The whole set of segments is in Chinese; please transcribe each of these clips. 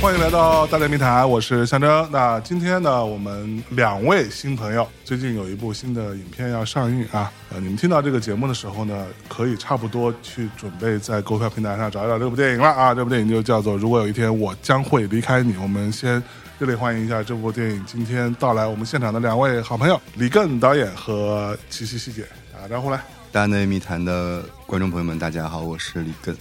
欢迎来到大内密谈，我是象征。那今天呢，我们两位新朋友，最近有一部新的影片要上映啊。呃，你们听到这个节目的时候呢，可以差不多去准备在购票平台上找一找这部电影了啊。这部电影就叫做《如果有一天我将会离开你》。我们先热烈欢迎一下这部电影今天到来我们现场的两位好朋友李艮导演和琪琪希姐，打个招呼来。大内密谈的观众朋友们，大家好，我是李艮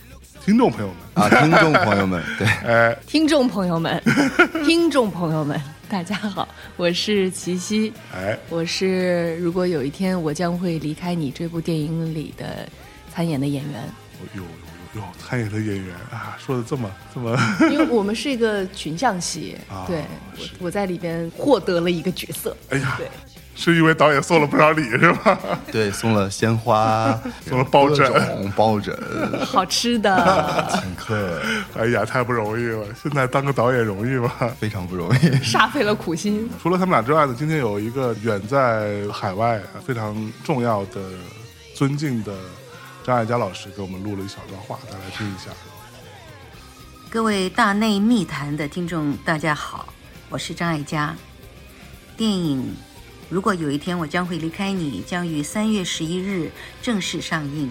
听众朋友们，啊，听众朋友们，对，哎，听众朋友们，听众朋友们，大家好，我是齐溪，哎，我是如果有一天我将会离开你这部电影里的参演的演员，有有有有参演的演员啊，说的这么这么，因为我们是一个群像戏，啊对我我在里边获得了一个角色，哎呀。对，是因为导演送了不少礼是吧？对，送了鲜花，送了抱枕抱枕，好吃的，请客，哎呀，太不容易了！现在当个导演容易吗？非常不容易。煞费了苦心。除了他们俩之外呢，今天有一个远在海外非常重要的、尊敬的张艾嘉老师给我们录了一小段话，大家来听一下。各位大内密谈的听众，大家好，我是张艾嘉。电影《如果有一天我将会离开你》将于三月十一日正式上映。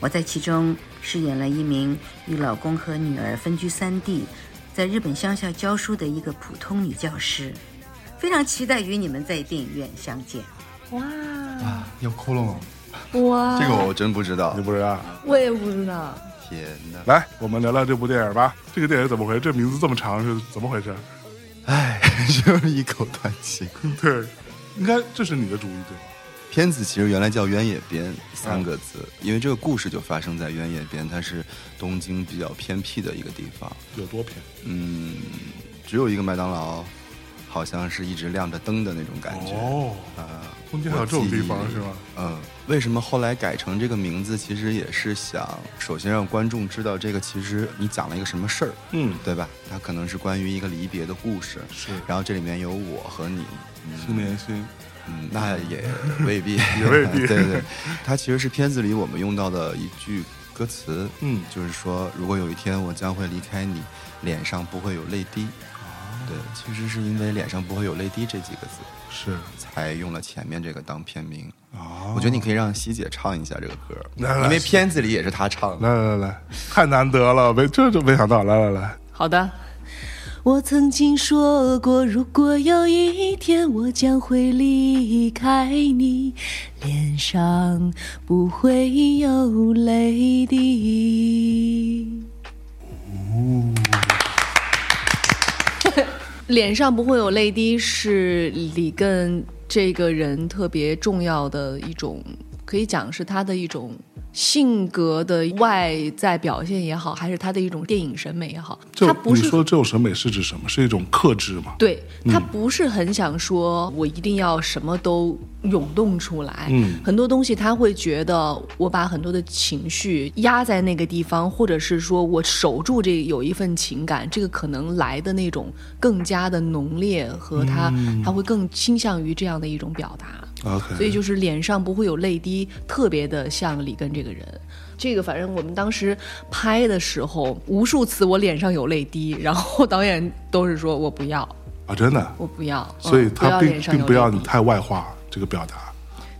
我在其中饰演了一名与老公和女儿分居三地，在日本乡下教书的一个普通女教师。非常期待与你们在电影院相见。哇啊，要哭了吗？哇，这个我真不知道你。不知道？我也不知道，天哪！来，我们聊聊这部电影吧。这个电影怎么回事？这名字这么长是怎么回事？唉，就是一口断气。对，应该这是你的主意对吧？片子其实原来叫《原野边》三个字，因为这个故事就发生在原野边，它是东京比较偏僻的一个地方。有多偏？嗯，只有一个麦当劳，好像是一直亮着灯的那种感觉。哦，啊，中间还有这种地方是吗？嗯，为什么后来改成这个名字？其实也是想，首先让观众知道这个其实你讲了一个什么事儿，嗯，对吧？它可能是关于一个离别的故事，是然后这里面有我和你，心连心。嗯，那也未必，也未必 对对，它其实是片子里我们用到的一句歌词，嗯就是说，如果有一天我将会离开你，脸上不会有泪滴。哦对，其实是因为脸上不会有泪滴这几个字，是才用了前面这个当片名。啊，我觉得你可以让希姐唱一下这个歌，来来因为片子里也是她唱的。来来来来，太难得了，没这就没想到，来来来，好的。我曾经说过，如果有一天我将会离开你，脸上不会有泪滴。脸上不会有泪滴，是里根这个人特别重要的一种，可以讲是他的一种性格的外在表现也好，还是他的一种电影审美也好，他不是你说这种审美是指什么？是一种克制吗？对他不是很想说，我一定要什么都涌动出来。嗯很多东西他会觉得，我把很多的情绪压在那个地方，或者是说我守住这有一份情感，这个可能来的那种更加的浓烈和他，他会更倾向于这样的一种表达。OK，所以就是脸上不会有泪滴，特别的像里根这个人。这个反正我们当时拍的时候，无数次我脸上有泪滴，然后导演都是说我不要，啊，真的，我不要，所以他并并不要你太外化这个表达。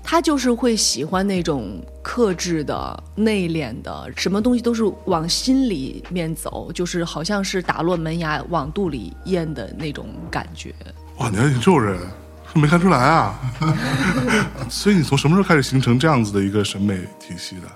他就是会喜欢那种克制的、内敛的，什么东西都是往心里面走，就是好像是打落门牙往肚里咽的那种感觉。哇，你看你这种人，没看出来啊！所以你从什么时候开始形成这样子的一个审美体系的？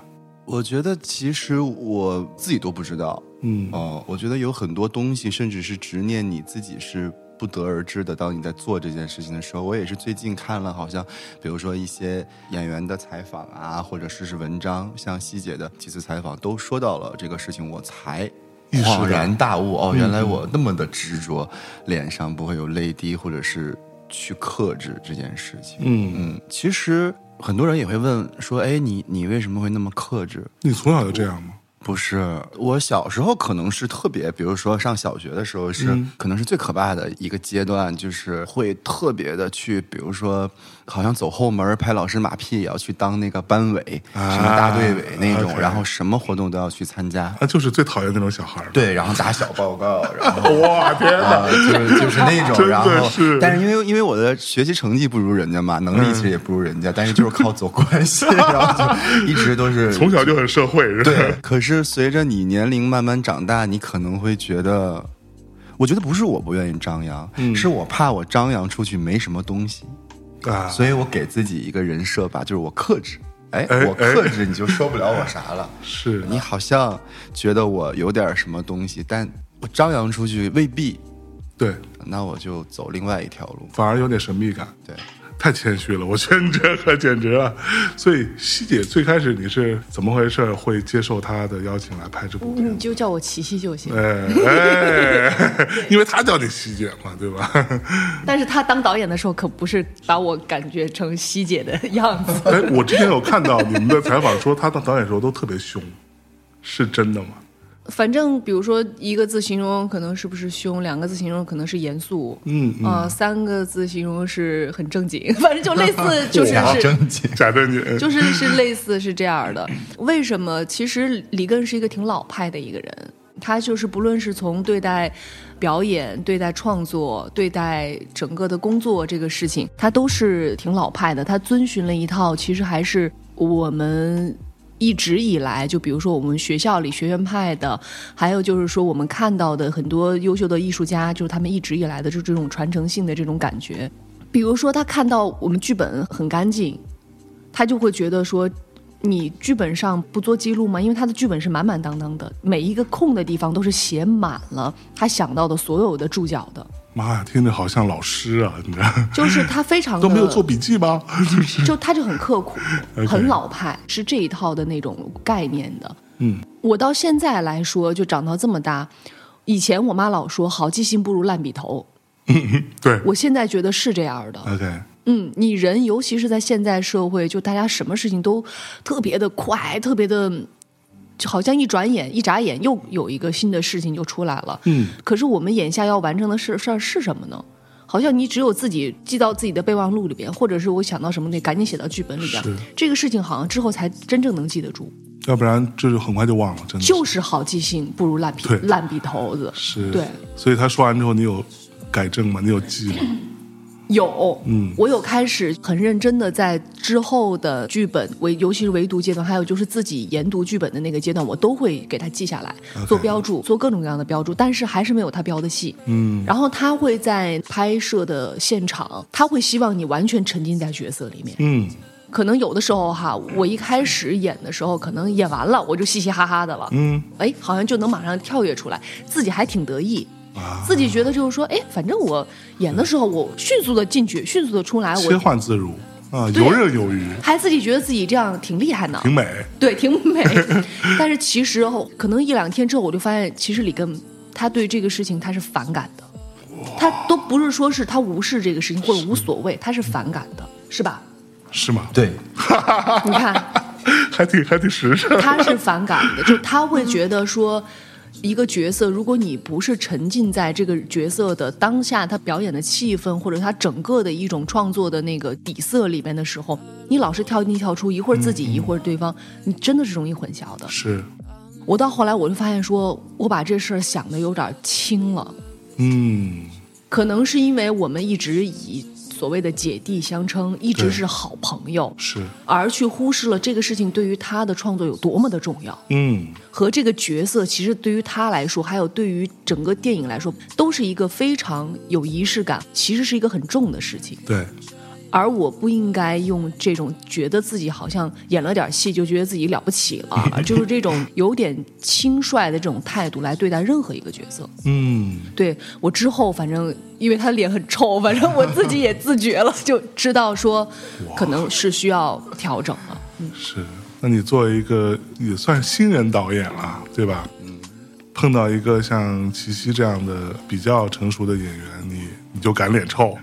我觉得其实我自己都不知道，嗯哦，我觉得有很多东西，甚至是执念，你自己是不得而知的。当你在做这件事情的时候，我也是最近看了，好像比如说一些演员的采访啊，或者是是文章，像希姐的几次采访都说到了这个事情，我才恍然大悟，哦，原来我那么的执着，脸上不会有泪滴，或者是去克制这件事情。嗯，嗯，其实很多人也会问说，哎，你你为什么会那么克制？你从小就这样吗？不是，我小时候可能是特别，比如说上小学的时候是，可能是最可怕的一个阶段，就是会特别的去，比如说，好像走后门拍老师马屁，也要去当那个班委，啊什么大队委那种然后什么活动都要去参加。那就是最讨厌那种小孩儿。对，然后打小报告，然后哇天哪！啊，就是就是那种，然后，但是因为因为我的学习成绩不如人家嘛，能力其实也不如人家，但是就是靠走关系，然后就一直都是从小就很社会，是吧？对。可是随着你年龄慢慢长大，你可能会觉得，我觉得不是我不愿意张扬，是我怕我张扬出去没什么东西，啊，所以我给自己一个人设吧，就是我克制。哎，哎我克制，你就说不了我啥了。是你好像觉得我有点什么东西，但我张扬出去未必。对，那我就走另外一条路。反而有点神秘感。对，太谦虚了，我觉得你这个简直了。所以希姐最开始你是怎么回事？会接受他的邀请来拍这部？你就叫我琪琪就行。哎哎，因为他叫你希姐嘛，对吧？但是他当导演的时候，可不是把我感觉成希姐的样子。哎，我之前有看到你们的采访说，他当导演的时候都特别凶，是真的吗？反正比如说一个字形容可能是不是凶，两个字形容可能是严肃，嗯嗯呃，三个字形容是很正经，反正就类似，就是假是。正经。假正经，就是是类似是这样的，为什么？其实李根是一个挺老派的一个人，他就是不论是从对待表演、对待创作、对待整个的工作这个事情，他都是挺老派的。他遵循了一套，其实还是我们。一直以来，就比如说我们学校里学院派的，还有就是说我们看到的很多优秀的艺术家，就是他们一直以来的就这种传承性的这种感觉。比如说他看到我们剧本很干净，他就会觉得说，你剧本上不做记录吗？因为他的剧本是满满当当的，每一个空的地方都是写满了他想到的所有的注脚的，妈呀，听着好像老师啊，你知道 就是他非常的都没有做笔记吗？就 是就他就很刻苦 很老派，是这一套的那种概念的。嗯，我到现在来说，就长到这么大，以前我妈老说好记性不如烂笔头，对我现在觉得是这样的。，OK，嗯，你人尤其是在现在社会，就大家什么事情都特别的快，特别的，就好像一转眼、一眨眼又有一个新的事情就出来了。嗯，可是我们眼下要完成的事事儿是什么呢？好像你只有自己记到自己的备忘录里边，或者是我想到什么得赶紧写到剧本里边是。这个事情好像之后才真正能记得住，要不然这就很快就忘了，真的就是好记性不如烂笔烂笔头子。是，对，所以他说完之后，你有改正吗？你有记吗？有，嗯我有开始很认真的在之后的剧本唯，尤其是唯读阶段，还有就是自己研读剧本的那个阶段，我都会给他记下来做标注，做各种各样的标注，但是还是没有他标的细。嗯，然后他会在拍摄的现场，他会希望你完全沉浸在角色里面。嗯，可能有的时候哈，我一开始演的时候，可能演完了我就嘻嘻哈哈的了，嗯，哎，好像就能马上跳跃出来，自己还挺得意。啊，自己觉得就是说，哎，反正我演的时候，我迅速的进去，迅速的出来，切换自如啊，游刃有余，还自己觉得自己这样挺厉害呢，挺美。对，挺美。但是其实后可能一两天之后，我就发现，其实里根他对这个事情他是反感的，他都不是说是他无视这个事情或者无所谓，他是反感的，是吧？是吗？对，你看，还挺还挺实诚。他是反感的，就他会觉得说。一个角色，如果你不是沉浸在这个角色的当下，他表演的气氛，或者他整个的一种创作的那个底色里边的时候，你老是跳进跳出，一会儿自己，一会儿对方，你真的是容易混淆的。是，我到后来我就发现说，我把这事儿想的有点轻了，嗯，可能是因为我们一直以所谓的姐弟相称，一直是好朋友，是，而去忽视了这个事情对于他的创作有多么的重要。嗯，和这个角色，其实对于他来说，还有对于整个电影来说，都是一个非常有仪式感，其实是一个很重的事情。对，而我不应该用这种觉得自己好像演了点戏就觉得自己了不起了，就是这种有点轻率的这种态度来对待任何一个角色。嗯，对我之后，反正因为他脸很臭，反正我自己也自觉了，就知道说可能是需要调整了。是。那你作为一个也算新人导演了，对吧？嗯。碰到一个像齐溪这样的比较成熟的演员，你你就敢脸臭？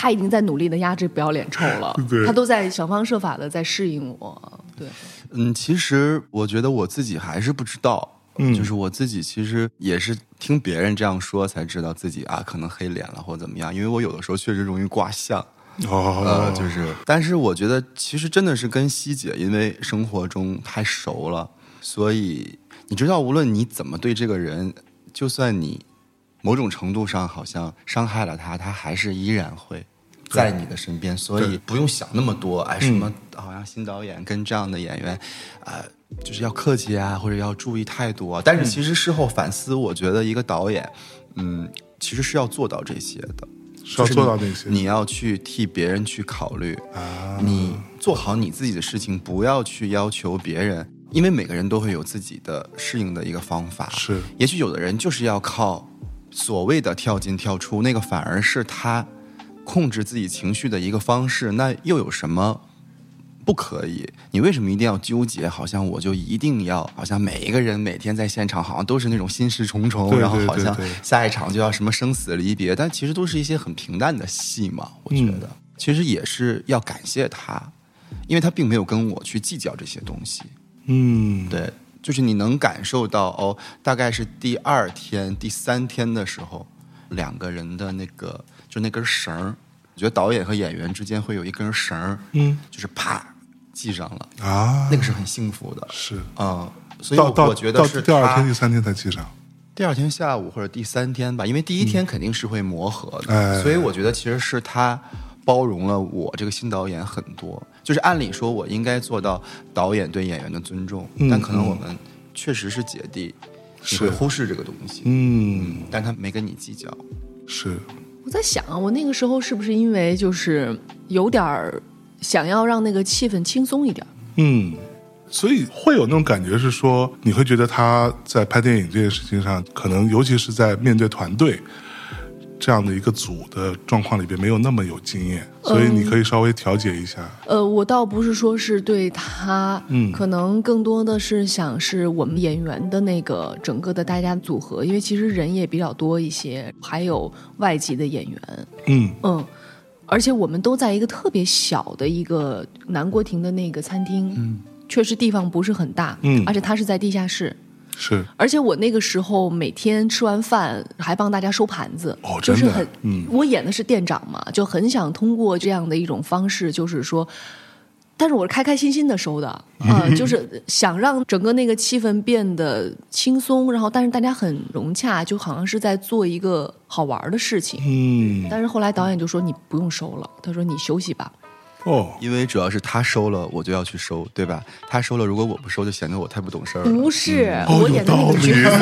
他已经在努力的压制不要脸臭了 对，他都在想方设法的在适应我。对，嗯，其实我觉得我自己还是不知道，嗯。就是我自己其实也是听别人这样说才知道自己啊可能黑脸了或怎么样，因为我有的时候确实容易挂相，哦，呃，就是，但是我觉得其实真的是跟希姐，因为生活中太熟了，所以你知道，无论你怎么对这个人，就算你某种程度上好像伤害了他，他还是依然会在你的身边，所以不用想那么多。哎，什么好像新导演跟这样的演员，呃，就是要客气啊，或者要注意态度啊。但是其实事后反思，我觉得一个导演，嗯，其实是要做到这些的。是要做到这些你要去替别人去考虑，啊，你做好你自己的事情，不要去要求别人，因为每个人都会有自己的适应的一个方法。是也许有的人就是要靠所谓的跳进跳出，那个反而是他控制自己情绪的一个方式。那又有什么不可以？你为什么一定要纠结？好像我就一定要，好像每一个人每天在现场，好像都是那种心事重重，对然后好像下一场就要什么生死离别，但其实都是一些很平淡的戏嘛。我觉得、其实也是要感谢他，因为他并没有跟我去计较这些东西。嗯，对，就是你能感受到哦，大概是第二天、第三天的时候，两个人的那个就那根绳儿，我觉得导演和演员之间会有一根绳儿，嗯就是啪系上了，啊，那个是很幸福的，是嗯，所以我觉得是第二天、第三天才系上，第二天下午或者第三天吧，因为第一天肯定是会磨合的，哎所以我觉得其实是他包容了我这个新导演很多。就是按理说，我应该做到导演对演员的尊重，嗯但可能我们确实是姐弟，你会是忽视这个东西，嗯，但他没跟你计较。是在想啊，我那个时候是不是因为就是有点儿想要让那个气氛轻松一点儿？嗯，所以会有那种感觉是说，你会觉得他在拍电影这件事情上，可能尤其是在面对团队这样的一个组的状况里边，没有那么有经验，所以你可以稍微调节一下。呃，我倒不是说是对他，嗯。可能更多的是想是我们演员的那个整个的大家组合，因为其实人也比较多一些，还有外籍的演员，嗯。嗯，而且我们都在一个特别小的一个南国亭的那个餐厅，嗯，确实地方不是很大，嗯。而且它是在地下室，是而且我那个时候每天吃完饭还帮大家收盘子，就是很，嗯我演的是店长嘛，就很想通过这样的一种方式，就是说。但是我是开开心心的收的 啊、就是想让整个那个气氛变得轻松，然后但是大家很融洽，就好像是在做一个好玩的事情。嗯但是后来导演就说你不用收了，他说你休息吧。哦，因为主要是他收了，我就要去收，对吧？他收了，如果我不收，就显得我太不懂事儿了。不是，嗯我演的那个角色，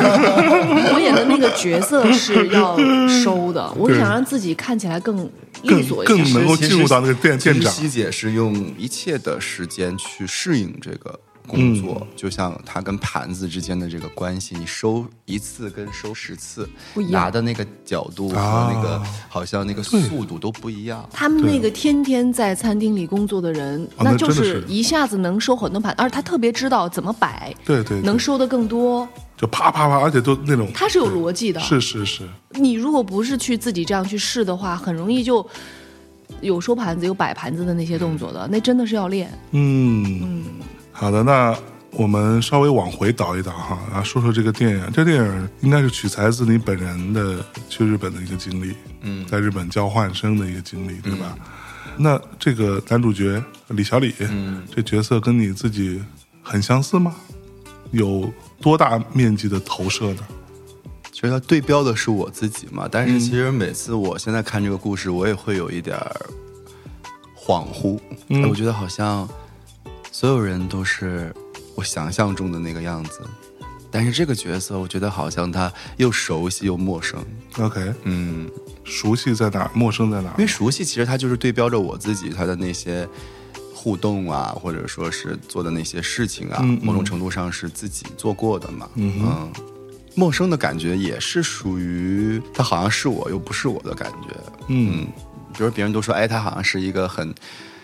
我演的那个角色是要收的，我想让自己看起来更利索一更点。能够进入到那个店其实店长西姐是用一切的时间去适应这个工作，就像它跟盘子之间的这个关系，你收一次跟收十次不一样。拿的那个角度和啊那个、好像那个速度都不一样。他们那个天天在餐厅里工作的人，哦那就是一下子能收很多盘，而且他特别知道怎么摆，对对对。能收的更多。就啪啪啪，而且都那种它是有逻辑的。是是是，你如果不是去自己这样去试的话，很容易就有收盘子、有摆盘子的那些动作的，那真的是要练。嗯。嗯好的，那我们稍微往回倒一倒哈，啊，说说这个电影。这电影应该是取材自你本人的去日本的一个经历，嗯在日本交换生的一个经历，对吧？那这个男主角李小李，嗯这角色跟你自己很相似吗？有多大面积的投射呢？其实它对标的是我自己嘛，但是其实每次我现在看这个故事，我也会有一点儿恍惚。嗯哎我觉得好像所有人都是我想象中的那个样子，但是这个角色，我觉得好像他又熟悉又陌生。OK，嗯，熟悉在哪儿？陌生在哪儿因？为熟悉其实他就是对标着我自己他的那些互动啊，或者说是做的那些事情啊，嗯嗯某种程度上是自己做过的嘛。嗯哼陌生的感觉也是属于他好像是我又不是我的感觉。嗯比如别人都说，哎，他好像是一个很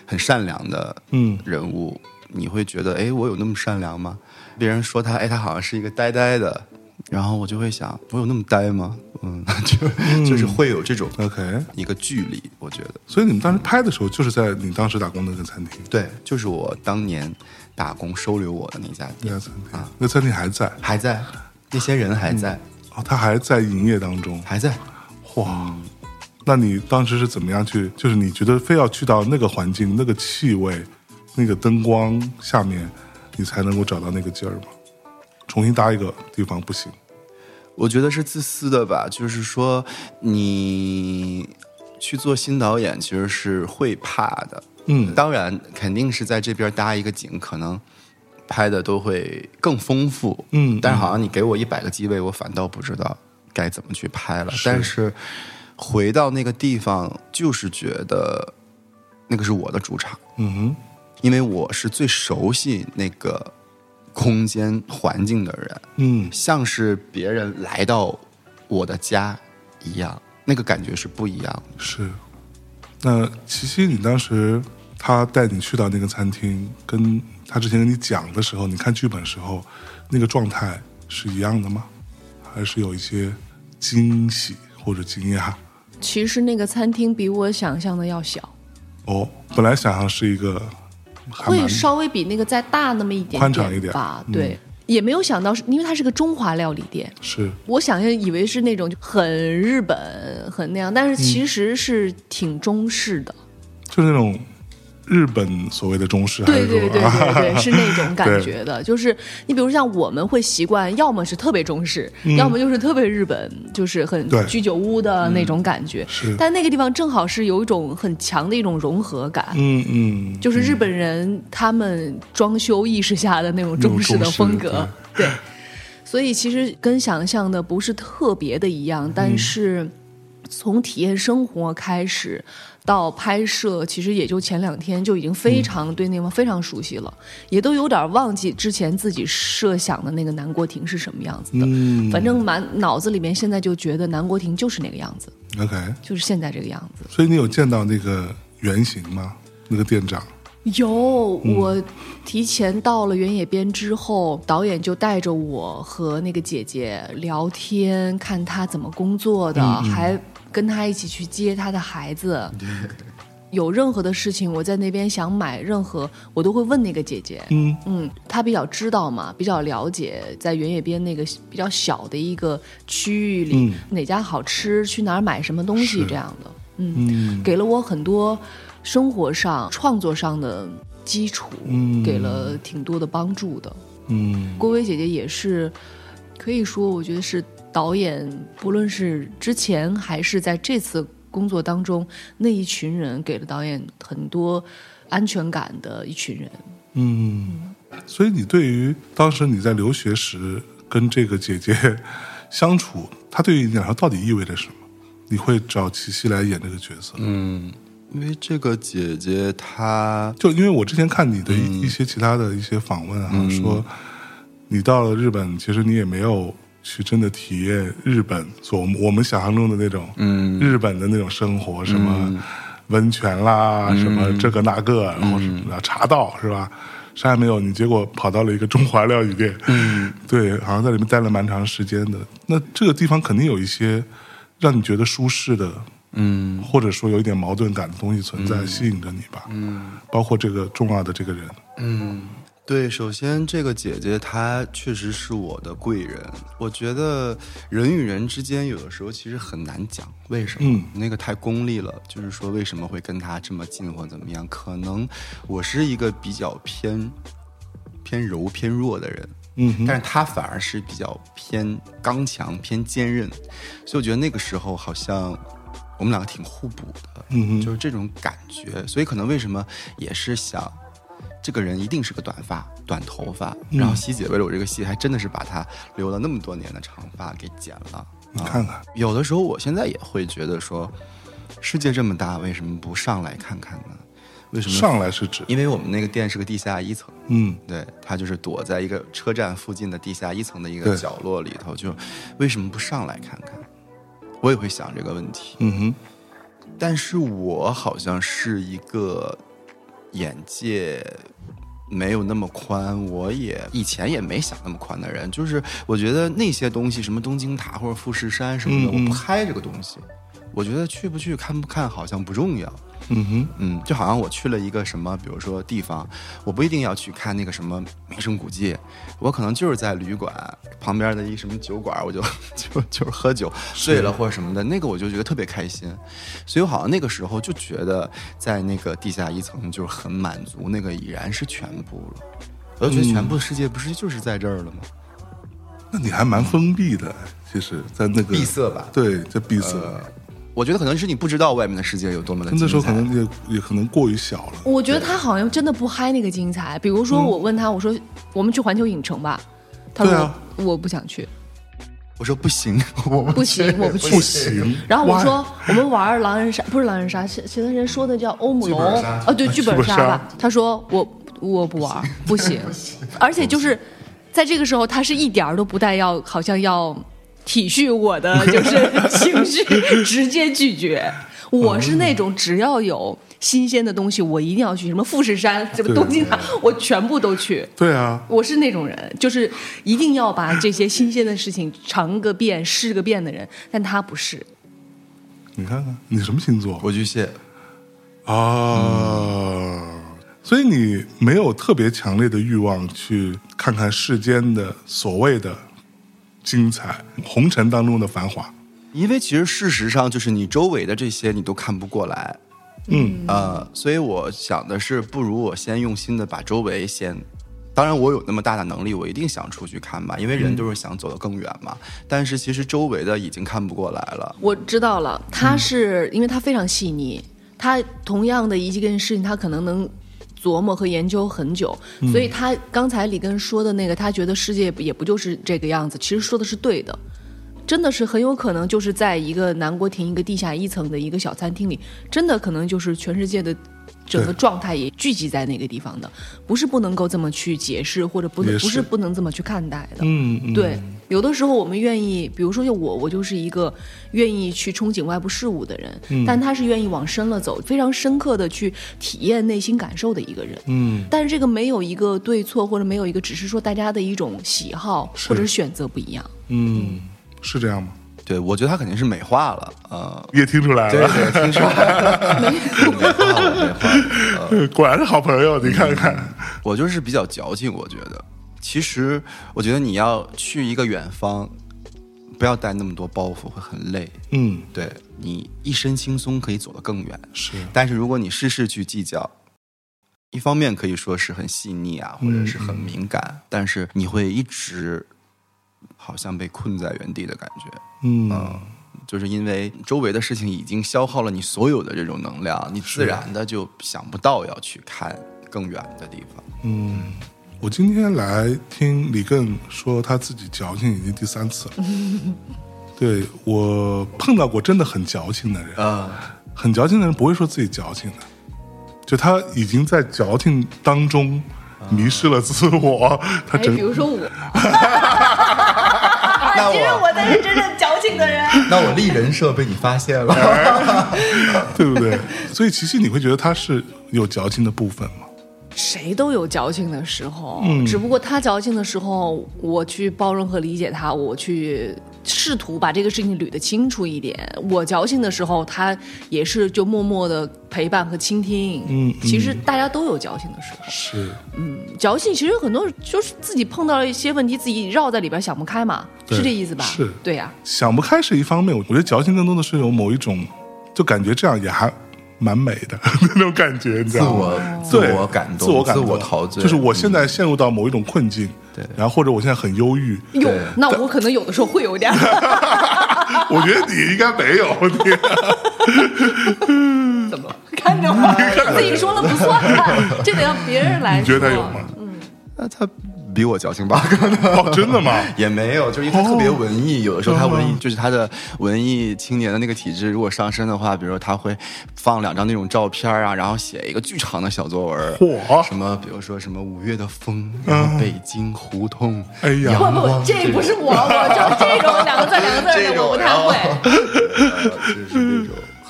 很善良的嗯人物，你会觉得，哎，我有那么善良吗？别人说他，哎，他好像是一个呆呆的，然后我就会想，我有那么呆吗？嗯，就就是会有这种 OK，一个距离，我觉得。所以你们当时拍的时候，就是在你当时打工的那个餐厅，对，就是我当年打工收留我的那家店那家，餐厅，那餐厅还在还在，那些人还在，哦，他还在营业当中。还在。哇，那你当时是怎么样去？就是你觉得非要去到那个环境、那个气味、那个灯光下面，你才能够找到那个劲儿吗？重新搭一个地方不行。我觉得是自私的吧，就是说你去做新导演其实是会怕的，嗯。当然肯定是在这边搭一个景，可能拍的都会更丰富，嗯但是好像你给我一百个机位，我反倒不知道该怎么去拍了。但是回到那个地方，就是觉得那个是我的主场，嗯哼，因为我是最熟悉那个空间环境的人，嗯像是别人来到我的家一样，那个感觉是不一样的。是。那琪琪，你当时他带你去到那个餐厅，跟他之前跟你讲的时候，你看剧本时候，那个状态是一样的吗？还是有一些惊喜或者惊讶？其实那个餐厅比我想象的要小，哦，本来想象是一个会稍微比那个再大那么一点宽敞一点吧。嗯对，也没有想到是，因为它是个中华料理店，是我想象以为是那种就很日本、很那样，但是其实是挺中式的。就是那种日本所谓的中式，对对对对对，啊是那种 感觉的。就是你比如像我们会习惯，要么是特别中式，要么就是特别日本，就是很居酒屋的那种感觉。是。但那个地方正好是有一种很强的一种融合感。嗯嗯，就是日本人他们装修意识下的那种中式的风格，对，所以其实跟想象的不是特别的一样，但是从体验生活开始到拍摄，其实也就前两天就已经非常对那方非常熟悉了，也都有点忘记之前自己设想的那个南国亭是什么样子的。嗯反正满脑子里面现在就觉得南国亭就是那个样子，OK，就是现在这个样子。所以你有见到那个原型吗？那个店长，有，我提前到了原野边之后，导演就带着我和那个姐姐聊天，看她怎么工作的，还跟他一起去接他的孩子。有任何的事情，我在那边想买任何，我都会问那个姐姐。嗯嗯，她比较知道嘛，比较了解，在原野边那个比较小的一个区域里，嗯哪家好吃，去哪儿买什么东西这样的。嗯，嗯给了我很多生活上、创作上的基础，嗯给了挺多的帮助的。嗯郭薇姐姐也是，可以说我觉得是导演，不论是之前还是在这次工作当中，那一群人给了导演很多安全感的一群人。嗯，所以你对于当时你在留学时跟这个姐姐相处，她对于你来说到底意味着什么？你会找齐溪来演这个角色？嗯，因为这个姐姐她就因为我之前看你的一些其他的一些访问啊，说你到了日本，其实你也没有去真的体验日本所我们想象中的那种，嗯。日本的那种生活，什么温泉啦，什么这个那个，然后什么茶道是吧？啥也没有，你结果跑到了一个中华料理店，嗯，对，好像在里面待了蛮长时间的。那这个地方肯定有一些让你觉得舒适的，嗯。或者说有一点矛盾感的东西存在，吸引着你吧。嗯。包括这个重要的这个人，嗯，对，首先这个姐姐她确实是我的贵人。我觉得人与人之间有的时候其实很难讲为什么，嗯那个太功利了。就是说为什么会跟她这么近或怎么样？可能我是一个比较偏偏柔偏弱的人，嗯，但是她反而是比较偏刚强、偏坚韧，所以我觉得那个时候好像我们两个挺互补的。嗯，就是这种感觉，所以可能为什么也是想，这个人一定是个短发、短头发，然后希姐为了我这个戏，还真的是把他留了那么多年的长发给剪了。你看看，有的时候我现在也会觉得说，世界这么大，为什么不上来看看呢？为什么上来是指，因为我们那个店是个地下一层，嗯对，它就是躲在一个车站附近的地下一层的一个角落里头，就为什么不上来看看？我也会想这个问题。嗯哼，但是我好像是一个眼界没有那么宽，我也以前也没想那么宽的人，就是我觉得那些东西，什么东京塔或者富士山什么的，嗯嗯我不拍这个东西。我觉得去不去、看不看好像不重要。嗯哼，嗯，就好像我去了一个什么，比如说地方，我不一定要去看那个什么名胜古迹，我可能就是在旅馆旁边的一什么酒馆，我就 就就是喝酒醉了或者什么的，那个我就觉得特别开心，所以我好像那个时候就觉得在那个地下一层就是很满足，那个已然是全部了。我就觉得全部世界不是就是在这儿了吗？那你还蛮封闭的，其实，在那个闭塞吧对，在闭塞。我觉得可能是你不知道外面的世界有多么的那时候可精彩能也也可能过于小了。我觉得他好像真的不嗨那个精彩。比如说，我问他，我说我们去环球影城吧，他说啊我我不想去，我说不行，我们不行，我不去。不行。然后我？说我们玩狼人杀，不是狼人杀，前段时间说的叫欧姆龙剧本杀啊，对，剧本杀杀吧。他说我我不玩，不行，而且就是在这个时候，他是一点儿都不带要，好像要体恤我的，就是情绪，直接拒绝。我是那种只要有新鲜的东西，我一定要去，什么富士山，什么东京塔，我全部都去。对啊，我是那种人，就是一定要把这些新鲜的事情尝个遍、试个遍的人，但他不是。你看看你什么星座我巨蟹。啊？所以你没有特别强烈的欲望去看看世间的所谓的精彩，红尘当中的繁华。因为其实事实上就是你周围的这些你都看不过来，嗯呃，所以我想的是，不如我先用心的把周围先。当然，我有那么大的能力，我一定想出去看吧，因为人都是想走得更远嘛。但是其实周围的已经看不过来了。我知道了，他是、因为他非常细腻，他同样的一件事情，他可能能琢磨和研究很久，所以他刚才李根说的那个，他觉得世界也不就是这个样子，其实说的是对的。真的是很有可能就是在一个南国亭一个地下一层的一个小餐厅里，真的可能就是全世界的整个状态也聚集在那个地方的，不是不能够这么去解释，或者不能是不是不能这么去看待的。嗯嗯，对，有的时候我们愿意，比如说像我，我就是一个愿意去憧憬外部事物的人，嗯但他是愿意往深了走，非常深刻的去体验内心感受的一个人。嗯但是这个没有一个对错，或者没有一个，只是说大家的一种喜好或者是选择不一样。嗯，是这样吗？对，我觉得他肯定是美化了，呃，也听出来对了，对，听出来了，美化了，美化了。果然是好朋友。你看看，我就是比较矫情，我觉得。其实，我觉得你要去一个远方，不要带那么多包袱，会很累。嗯，对你一身轻松可以走得更远，是，但是如果你事事去计较，一方面可以说是很细腻啊，或者是很敏感，但是你会一直好像被困在原地的感觉。嗯嗯，就是因为周围的事情已经消耗了你所有的这种能量，你自然的就想不到要去看更远的地方。嗯。我今天来听李更说他自己矫情已经第三次了。对我碰到过真的很矫情的人，啊、很矫情的人不会说自己矫情的，就他已经在矫情当中迷失了自我，他真，比如说我，那其实我我才是真正矫情的人。那我立人设被你发现了。对不对？所以琪琪，你会觉得他是有矫情的部分吗？谁都有矫情的时候，嗯只不过他矫情的时候，我去包容和理解他，我去试图把这个事情捋得清楚一点。我矫情的时候，他也是就默默的陪伴和倾听。嗯嗯其实大家都有矫情的时候，是，嗯矫情其实很多就是自己碰到了一些问题，自己绕在里边想不开嘛，是这意思吧？是对呀、想不开是一方面，我觉得矫情更多的是有某一种，就感觉这样也还蛮美的 那种感觉，你知道吗？我自，我感动，自我感动，自我陶醉，就是我现在陷入到某一种困境，对。然后或者我现在很忧郁，哟对，那我可能有的时候会有点，我觉得你应该没有，你。怎么看着我？自己说了不算，这得让别人来说。你觉得他有吗？嗯。那他比我矫情吧？可能哦，真的吗？也没有，就是因为他特别文艺，有的时候他文艺哦就是他的文艺青年的那个体质，如果上升的话，比如说他会放两张那种照片啊，然后写一个巨长的小作文，嚯什么比如说什么五月的风，然后北京胡同，哎呀不不，这不是我，我就这种两个字两个字的我不太会。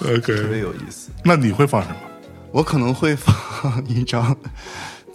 呃 就是这种 特别有意思。那你会放什么？我可能会放一张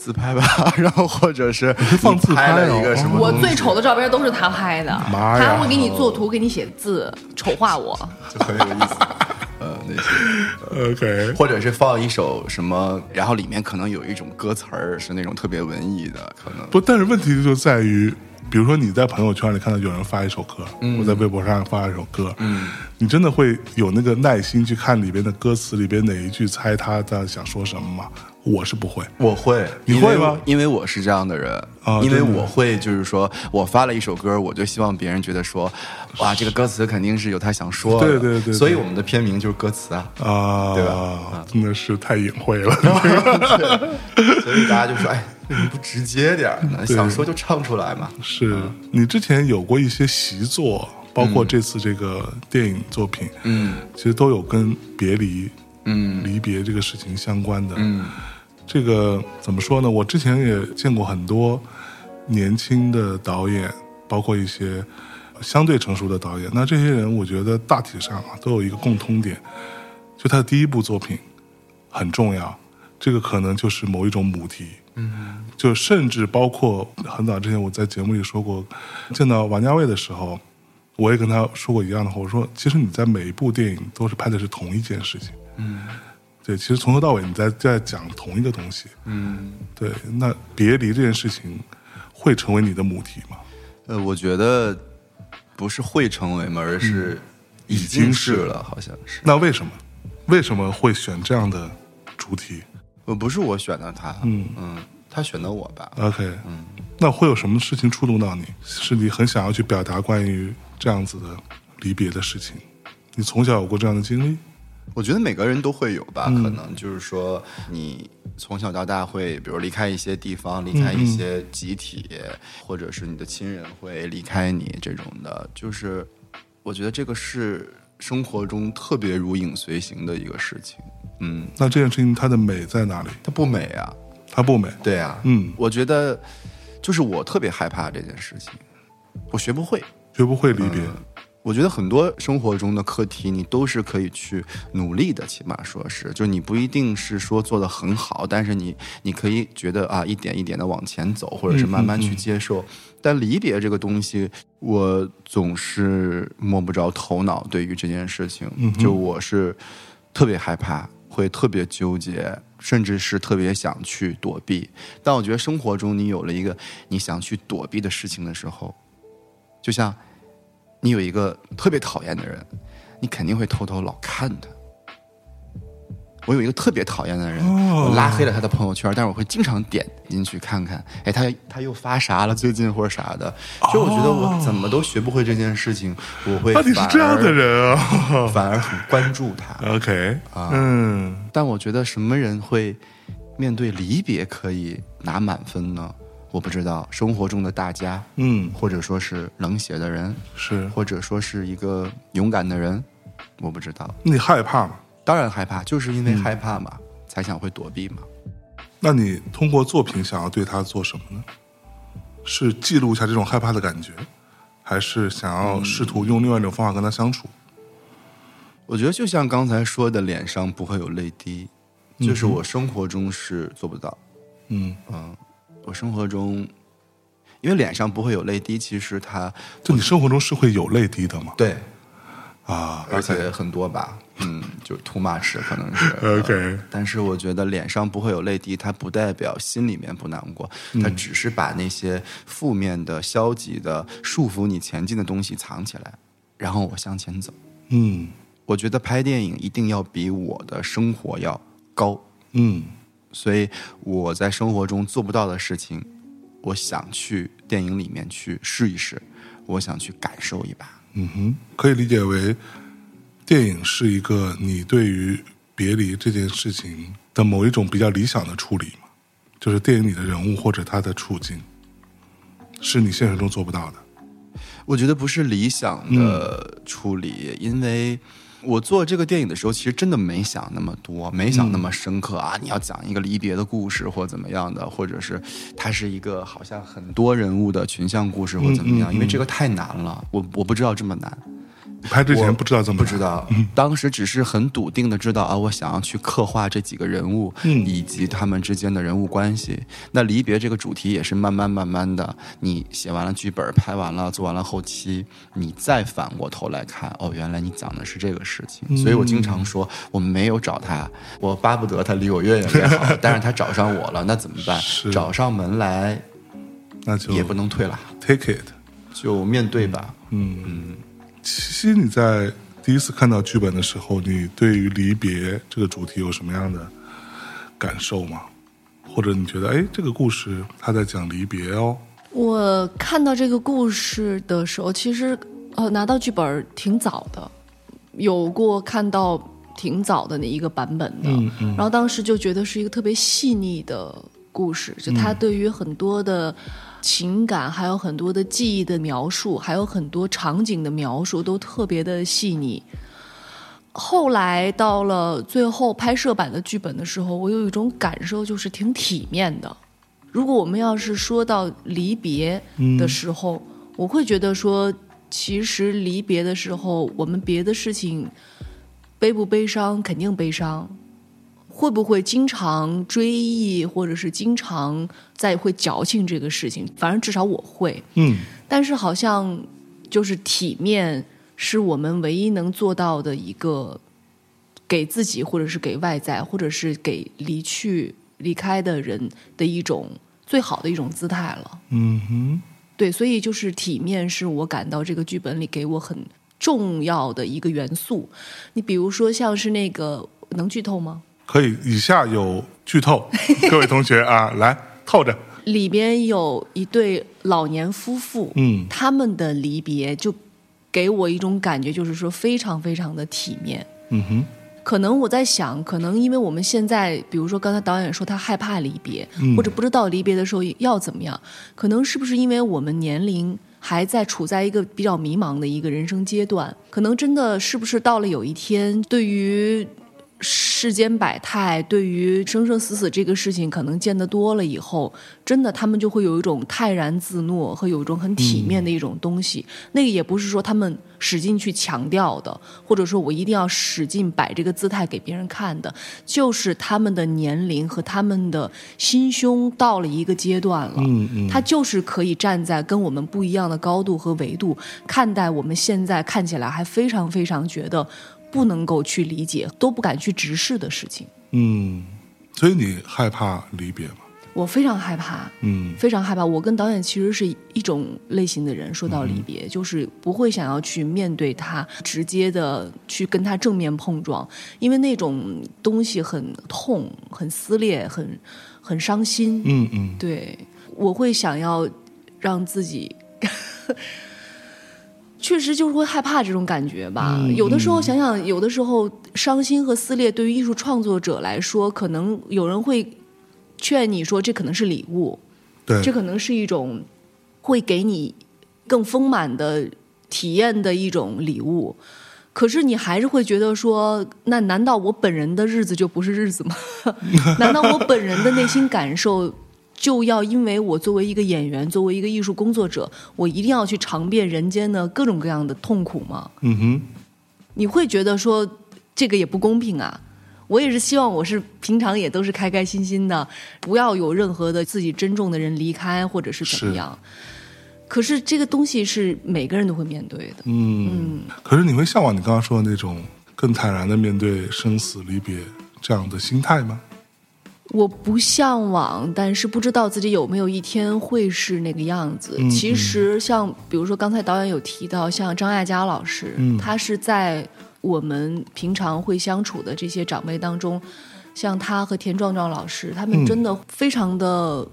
自拍吧，然后或者是放自拍拍了哦一个什么我最丑的照片都是他拍的，他会给你做图，给你写字，丑化我。就很有意思。呃，那些。OK，或者是放一首什么，然后里面可能有一种歌词儿是那种特别文艺的，可能。不，但是问题就在于，比如说你在朋友圈里看到有人发一首歌，嗯。我在微博上发一首歌，嗯，你真的会有那个耐心去看里边的歌词里边哪一句，猜他在想说什么吗？我是不会。我会，你会吗？因为我是这样的人，啊因为我会就是说我发了一首歌，我就希望别人觉得说，哇，这个歌词肯定是有他想说的，对对对对。所以我们的片名就是歌词啊，啊，对吧？真的是太隐晦了。所以大家就说，哎，为什么不直接点儿呢？想说就唱出来嘛。是你之前有过一些习作，包括这次这个电影作品，嗯其实都有跟别离、嗯离别这个事情相关的。嗯这个怎么说呢？我之前也见过很多年轻的导演，包括一些相对成熟的导演。那这些人，我觉得大体上啊都有一个共通点，就他的第一部作品很重要，这个可能就是某一种母题。嗯，就甚至包括很早之前我在节目里说过，见到王家卫的时候，我也跟他说过一样的话，我说其实你在每一部电影都是拍的是同一件事情。嗯对，其实从头到尾你在在讲同一个东西。嗯，对，那别离这件事情会成为你的母题吗？呃，我觉得不是会成为吗，而是已经是了，好像是。那为什么？为什么会选这样的主题呃，不是我选的他，嗯嗯，他选的我吧。？OK，嗯，那会有什么事情触动到你？是你很想要去表达关于这样子的离别的事情？你从小有过这样的经历？我觉得每个人都会有吧，可能就是说，你从小到大会，比如离开一些地方，离开一些集体，或者是你的亲人会离开你这种的，就是我觉得这个是生活中特别如影随形的一个事情。嗯，那这件事情它的美在哪里？它不美啊，它不美。对啊，嗯我觉得就是我特别害怕这件事情，我学不会。学不会离别。我觉得很多生活中的课题，你都是可以去努力的，起码说是，就你不一定是说做的很好，但是你你可以觉得啊，一点一点的往前走，或者是慢慢去接受。但离别这个东西，我总是摸不着头脑。对于这件事情，就我是特别害怕，会特别纠结，甚至是特别想去躲避。但我觉得生活中你有了一个你想去躲避的事情的时候，就像。你有一个特别讨厌的人，你肯定会偷偷老看他。我有一个特别讨厌的人，我拉黑了他的朋友圈，但是我会经常点进去看看，哎，他他又发啥了最近或者啥的。就我觉得我怎么都学不会这件事情，我会那你是这样的人啊反而很关注他。OK，啊嗯，但我觉得什么人会面对离别可以拿满分呢？我不知道，生活中的大家，嗯，或者说是冷血的人，是。或者说是一个勇敢的人，我不知道。你害怕吗？当然害怕，就是因为害怕嘛，才想会躲避嘛。那你通过作品想要对他做什么呢？是记录一下这种害怕的感觉，还是想要试图用另外一种方法跟他相处？我觉得就像刚才说的，脸上不会有泪滴，就是我生活中是做不到。嗯嗯，我生活中，因为脸上不会有泪滴，其实他就你生活中是会有泪滴的嘛？对，啊，而且很多吧，嗯，就 too much 可能是 OK 但是我觉得脸上不会有泪滴，它不代表心里面不难过，它只是把那些负面的、消极的、束缚你前进的东西藏起来，然后我向前走。嗯。我觉得拍电影一定要比我的生活要高，嗯。所以我在生活中做不到的事情，我想去电影里面去试一试，我想去感受一把。嗯哼，可以理解为电影是一个你对于别离这件事情的某一种比较理想的处理嘛，就是电影里的人物或者他的处境，是你现实中做不到的。我觉得不是理想的处理，因为我做这个电影的时候，其实真的没想那么多，没想那么深刻啊！你要讲一个离别的故事，或怎么样的，或者是它是一个好像很多人物的群像故事，或怎么样？因为这个太难了，我我不知道这么难。拍之前不知道这么难不知道，当时只是很笃定的知道啊，我想要去刻画这几个人物，嗯以及他们之间的人物关系。那离别这个主题也是慢慢慢慢的，你写完了剧本，拍完了，做完了后期，你再反过头来看，哦，原来你讲的是这个事情。所以我经常说，我没有找他，我巴不得他离我越远越好，但是他找上我了，那怎么办？找上门来那就也不能退了，take it。就面对吧。其实你在第一次看到剧本的时候，你对于离别这个主题有什么样的感受吗？或者你觉得，哎，这个故事他在讲离别哦？我看到这个故事的时候，其实呃拿到剧本挺早的，有过看到挺早的那一个版本的，嗯嗯然后当时就觉得是一个特别细腻的故事，就他对于很多的情感，还有很多的记忆的描述，还有很多场景的描述，都特别的细腻。后来到了最后拍摄版的剧本的时候，我有一种感受，就是挺体面的。如果我们要是说到离别的时候，我会觉得说，其实离别的时候，我们别的事情悲不悲伤，肯定悲伤。会不会经常追忆，或者是经常在会矫情这个事情？反正至少我会。嗯但是好像就是体面是我们唯一能做到的一个，给自己或者是给外在，或者是给离去离开的人的一种最好的一种姿态了。嗯哼，对，所以就是体面是我感到这个剧本里给我很重要的一个元素。你比如说像是那个能剧透吗？可以。以下有剧透，各位同学啊，来透着。里边有一对老年夫妇，嗯他们的离别就给我一种感觉，就是说非常非常的体面。嗯哼，可能我在想，可能因为我们现在，比如说刚才导演说他害怕离别，嗯或者不知道离别的时候要怎么样，可能是不是因为我们年龄还在处在一个比较迷茫的一个人生阶段，可能真的是不是到了有一天，对于世间百态，对于生生死死这个事情，可能见得多了以后，真的他们就会有一种泰然自若和有一种很体面的一种东西。那个也不是说他们使劲去强调的，或者说我一定要使劲摆这个姿态给别人看的，就是他们的年龄和他们的心胸到了一个阶段了。嗯嗯，他就是可以站在跟我们不一样的高度和维度看待我们现在看起来还非常非常觉得不能够去理解、都不敢去直视的事情。嗯，所以你害怕离别吗？我非常害怕，嗯非常害怕。我跟导演其实是一种类型的人，说到离别，就是不会想要去面对他，直接的去跟他正面碰撞，因为那种东西很痛、很撕裂、很很伤心。嗯嗯对，我会想要让自己，确实就是会害怕这种感觉吧。嗯有的时候想想，有的时候伤心和撕裂对于艺术创作者来说，可能有人会劝你说，这可能是礼物，对，这可能是一种会给你更丰满的体验的一种礼物。可是你还是会觉得说，那难道我本人的日子就不是日子吗？难道我本人的内心感受就要因为我作为一个演员，作为一个艺术工作者，我一定要去尝遍人间的各种各样的痛苦吗？嗯哼，你会觉得说这个也不公平啊。我也是希望我是平常也都是开开心心的，不要有任何的自己珍重的人离开或者是怎么样。可是这个东西是每个人都会面对的。嗯，可是你会向往你刚刚说的那种更坦然的面对生死离别这样的心态吗？我不向往，但是不知道自己有没有一天会是那个样子。嗯其实像比如说刚才导演有提到，像张艾嘉老师，嗯他是在我们平常会相处的这些长辈当中，像他和田壮壮老师，他们嗯真的非常的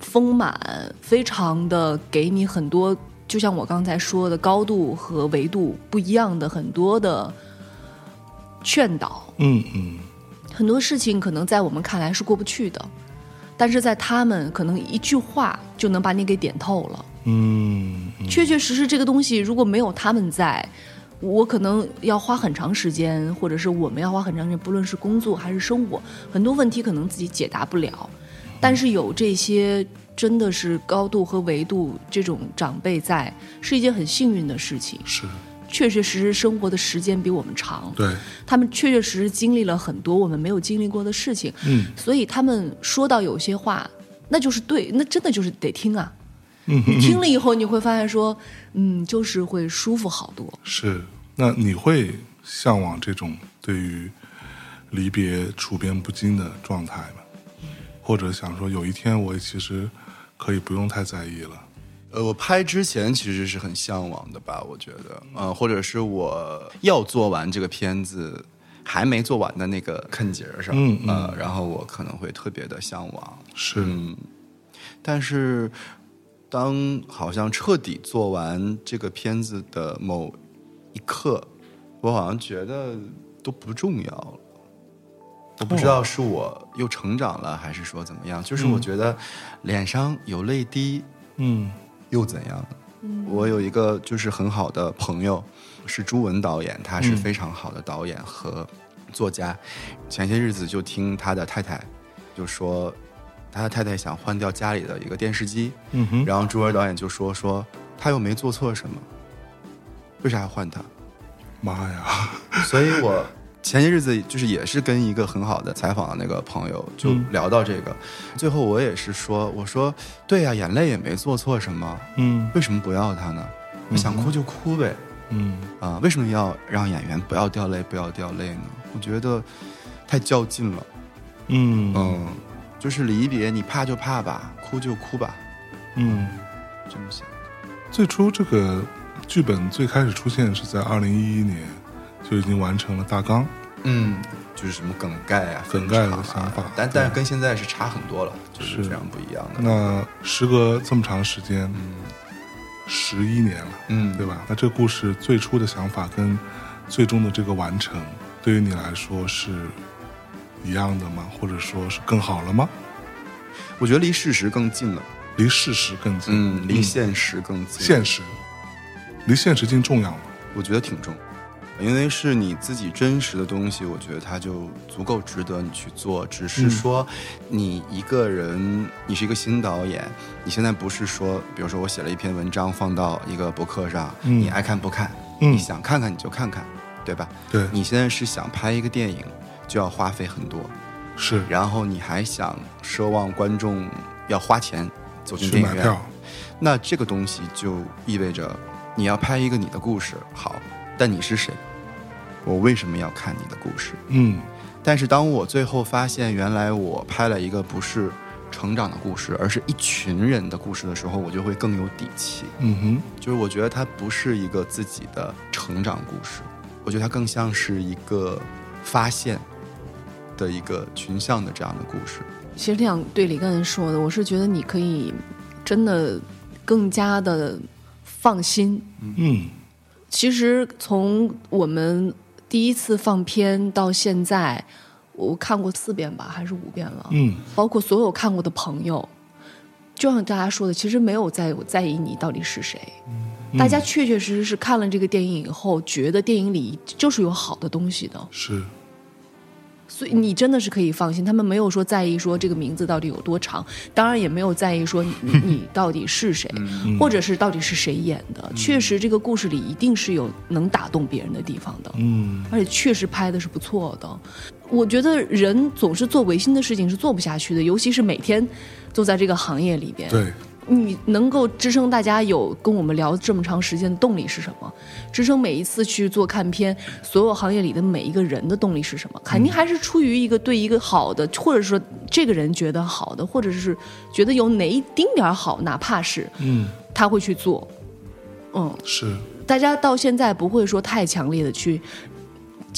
丰满，非常的给你很多，就像我刚才说的高度和维度不一样的很多的劝导。嗯嗯很多事情可能在我们看来是过不去的，但是在他们可能一句话就能把你给点透了。嗯嗯确确实实，这个东西如果没有他们在，我可能要花很长时间，或者是我们要花很长时间，不论是工作还是生活，很多问题可能自己解答不了。但是有这些真的是高度和维度这种长辈在，是一件很幸运的事情。是确确实实生活的时间比我们长，对，他们确确实实经历了很多我们没有经历过的事情，嗯所以他们说到有些话，那就是对，那真的就是得听啊。嗯你听了以后，你会发现说，嗯，就是会舒服好多。是。那你会向往这种对于离别处变不惊的状态吗？或者想说有一天我其实可以不用太在意了？呃，我拍之前其实是很向往的吧，我觉得，呃，或者是我要做完这个片子还没做完的那个坎节儿上，嗯嗯。呃，然后我可能会特别的向往，是，嗯，但是当好像彻底做完这个片子的某一刻，我好像觉得都不重要了。我不知道是我又成长了，还是说怎么样？就是我觉得脸上有泪滴嗯又怎样呢？我有一个就是很好的朋友，是朱文导演，他是非常好的导演和作家。前些日子就听他的太太就说，他的太太想换掉家里的一个电视机，嗯哼，然后朱文导演就说说他又没做错什么，为啥要换他？妈呀，所以我前些日子就是也是跟一个很好的采访的那个朋友就嗯聊到这个，最后我也是说，我说对呀、眼泪也没做错什么，嗯为什么不要他呢？我想哭就哭呗，嗯啊，为什么要让演员不要掉泪，不要掉泪呢？我觉得太较劲了，嗯嗯，就是离别，你怕就怕吧，哭就哭吧，嗯。这么想。最初这个剧本最开始出现是在二零一一年，就已经完成了大纲。嗯，就是什么梗概啊、梗概的想法但但是跟现在是差很多了，就是是非常不一样的。那时隔这么长时间，十一年了，嗯对吧？那这个故事最初的想法跟最终的这个完成，对于你来说是一样的吗？或者说是更好了吗？我觉得离事实更近了，离事实更近，嗯，离现实更近。现实，离现实近重要吗？我觉得挺重，因为是你自己真实的东西，我觉得它就足够值得你去做。只是说，你一个人，你是一个新导演，你现在不是说，比如说我写了一篇文章放到一个博客上，嗯。你爱看不看，嗯。你想看看你就看看，对吧？对，你现在是想拍一个电影，就要花费很多，是。然后你还想奢望观众要花钱走进电影院，那这个东西就意味着你要拍一个你的故事，好，但你是谁？我为什么要看你的故事？嗯但是当我最后发现，原来我拍了一个不是成长的故事，而是一群人的故事的时候，我就会更有底气。嗯哼，就是我觉得它不是一个自己的成长故事，我觉得它更像是一个发现的一个群像的这样的故事。其实这样对李刚说的，我是觉得你可以真的更加的放心。嗯其实从我们第一次放片到现在，我看过四遍吧，还是五遍了。嗯包括所有看过的朋友，就像大家说的，其实没有在我在意你到底是谁。嗯大家确确实实是看了这个电影以后，觉得电影里就是有好的东西的，是，所以你真的是可以放心。他们没有说在意说这个名字到底有多长，当然也没有在意说你你 你到底是谁，或者是到底是谁演的。确实，这个故事里一定是有能打动别人的地方的。嗯而且确实拍的是不错的。我觉得人总是做违心的事情是做不下去的，尤其是每天都在这个行业里边。对，你能够支撑大家有跟我们聊这么长时间的动力是什么？支撑每一次去做看片，所有行业里的每一个人的动力是什么？肯定还是出于一个对一个好的，或者说这个人觉得好的，或者是觉得有哪一丁点儿好，哪怕是嗯他会去做。嗯，是，大家到现在不会说太强烈的去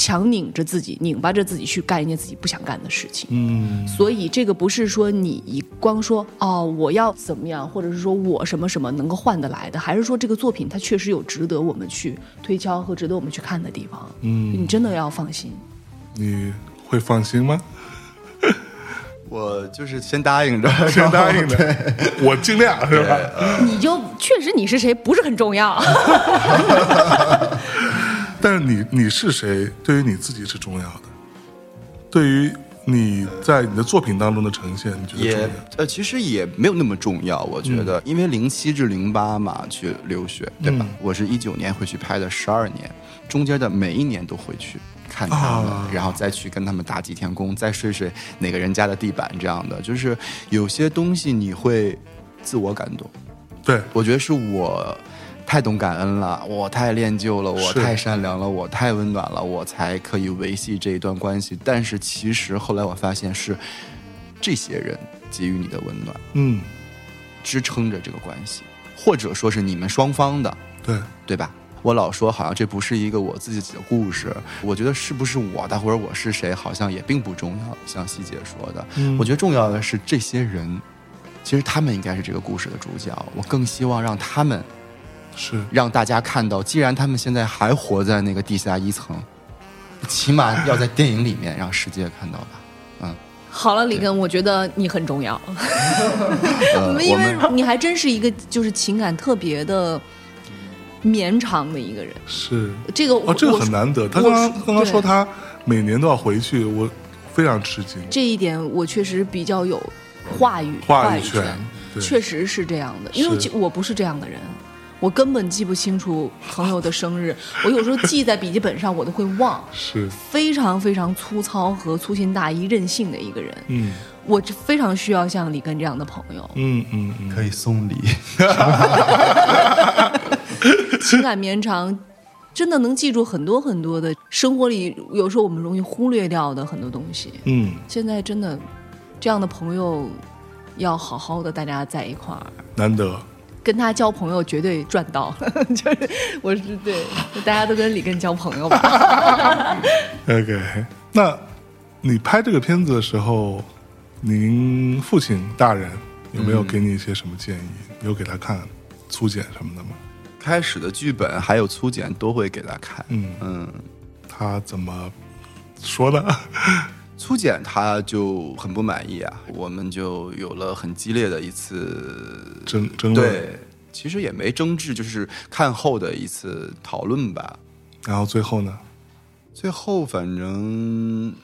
强拧着自己、拧巴着自己去干一件自己不想干的事情。嗯所以这个不是说你光说哦我要怎么样，或者是说我什么什么能够换得来的，还是说这个作品它确实有值得我们去推敲和值得我们去看的地方。嗯，你真的要放心。你会放心吗？我就是 先答应着，先答应着，我尽量是吧？你就确实你是谁不是很重要。但是你你是谁，对于你自己是重要的。对于你在你的作品当中的呈现，你觉得重也要？呃，其实也没有那么重要，我觉得，因为零七至零八嘛去留学，对吧？嗯我是一九年回去拍的，十二年，中间的每一年都回去看他们，啊然后再去跟他们打几天工，再睡睡哪个人家的地板这样的，就是有些东西你会自我感动。对，我觉得是我太懂感恩了，我太恋旧了，我太善良了，我太温暖了，我才可以维系这一段关系。但是其实后来我发现是这些人给予你的温暖，嗯，支撑着这个关系，或者说是你们双方的，对，对吧？我老说好像这不是一个我自己的故事，我觉得是不是我的或者我是谁，好像也并不重要。像希姐说的，嗯我觉得重要的是这些人，其实他们应该是这个故事的主角。我更希望让他们是让大家看到，既然他们现在还活在那个地下一层，起码要在电影里面让世界看到吧。嗯，好了，李根，我觉得你很重要，我们为你还真是一个就是情感特别的绵长的一个人。是，这个哦，这个很难得。他我刚刚刚刚说他每年都要回去，我非常吃惊。这一点我确实比较有话语语话语权对确实是这样的，因为是就我不是这样的人。我根本记不清楚朋友的生日，我有时候记在笔记本上，我都会忘。是，非常非常粗糙和粗心大意、任性的一个人，嗯我就非常需要像李根这样的朋友。嗯嗯嗯，可以送礼。情感绵长，真的能记住很多很多的生活里有时候我们容易忽略掉的很多东西。嗯，现在真的这样的朋友，要好好的大家在一块儿。难得。跟他交朋友绝对赚到，就是我是对，大家都跟李根交朋友吧。OK，那你拍这个片子的时候，您父亲大人有没有给你一些什么建议？有给他看粗剪什么的吗？开始的剧本还有粗剪都会给他看。嗯，嗯，他怎么说呢？粗剪他就很不满意啊，我们就有了很激烈的一次争争论，对，其实也没争执，就是看后的一次讨论吧。然后最后呢？最后反正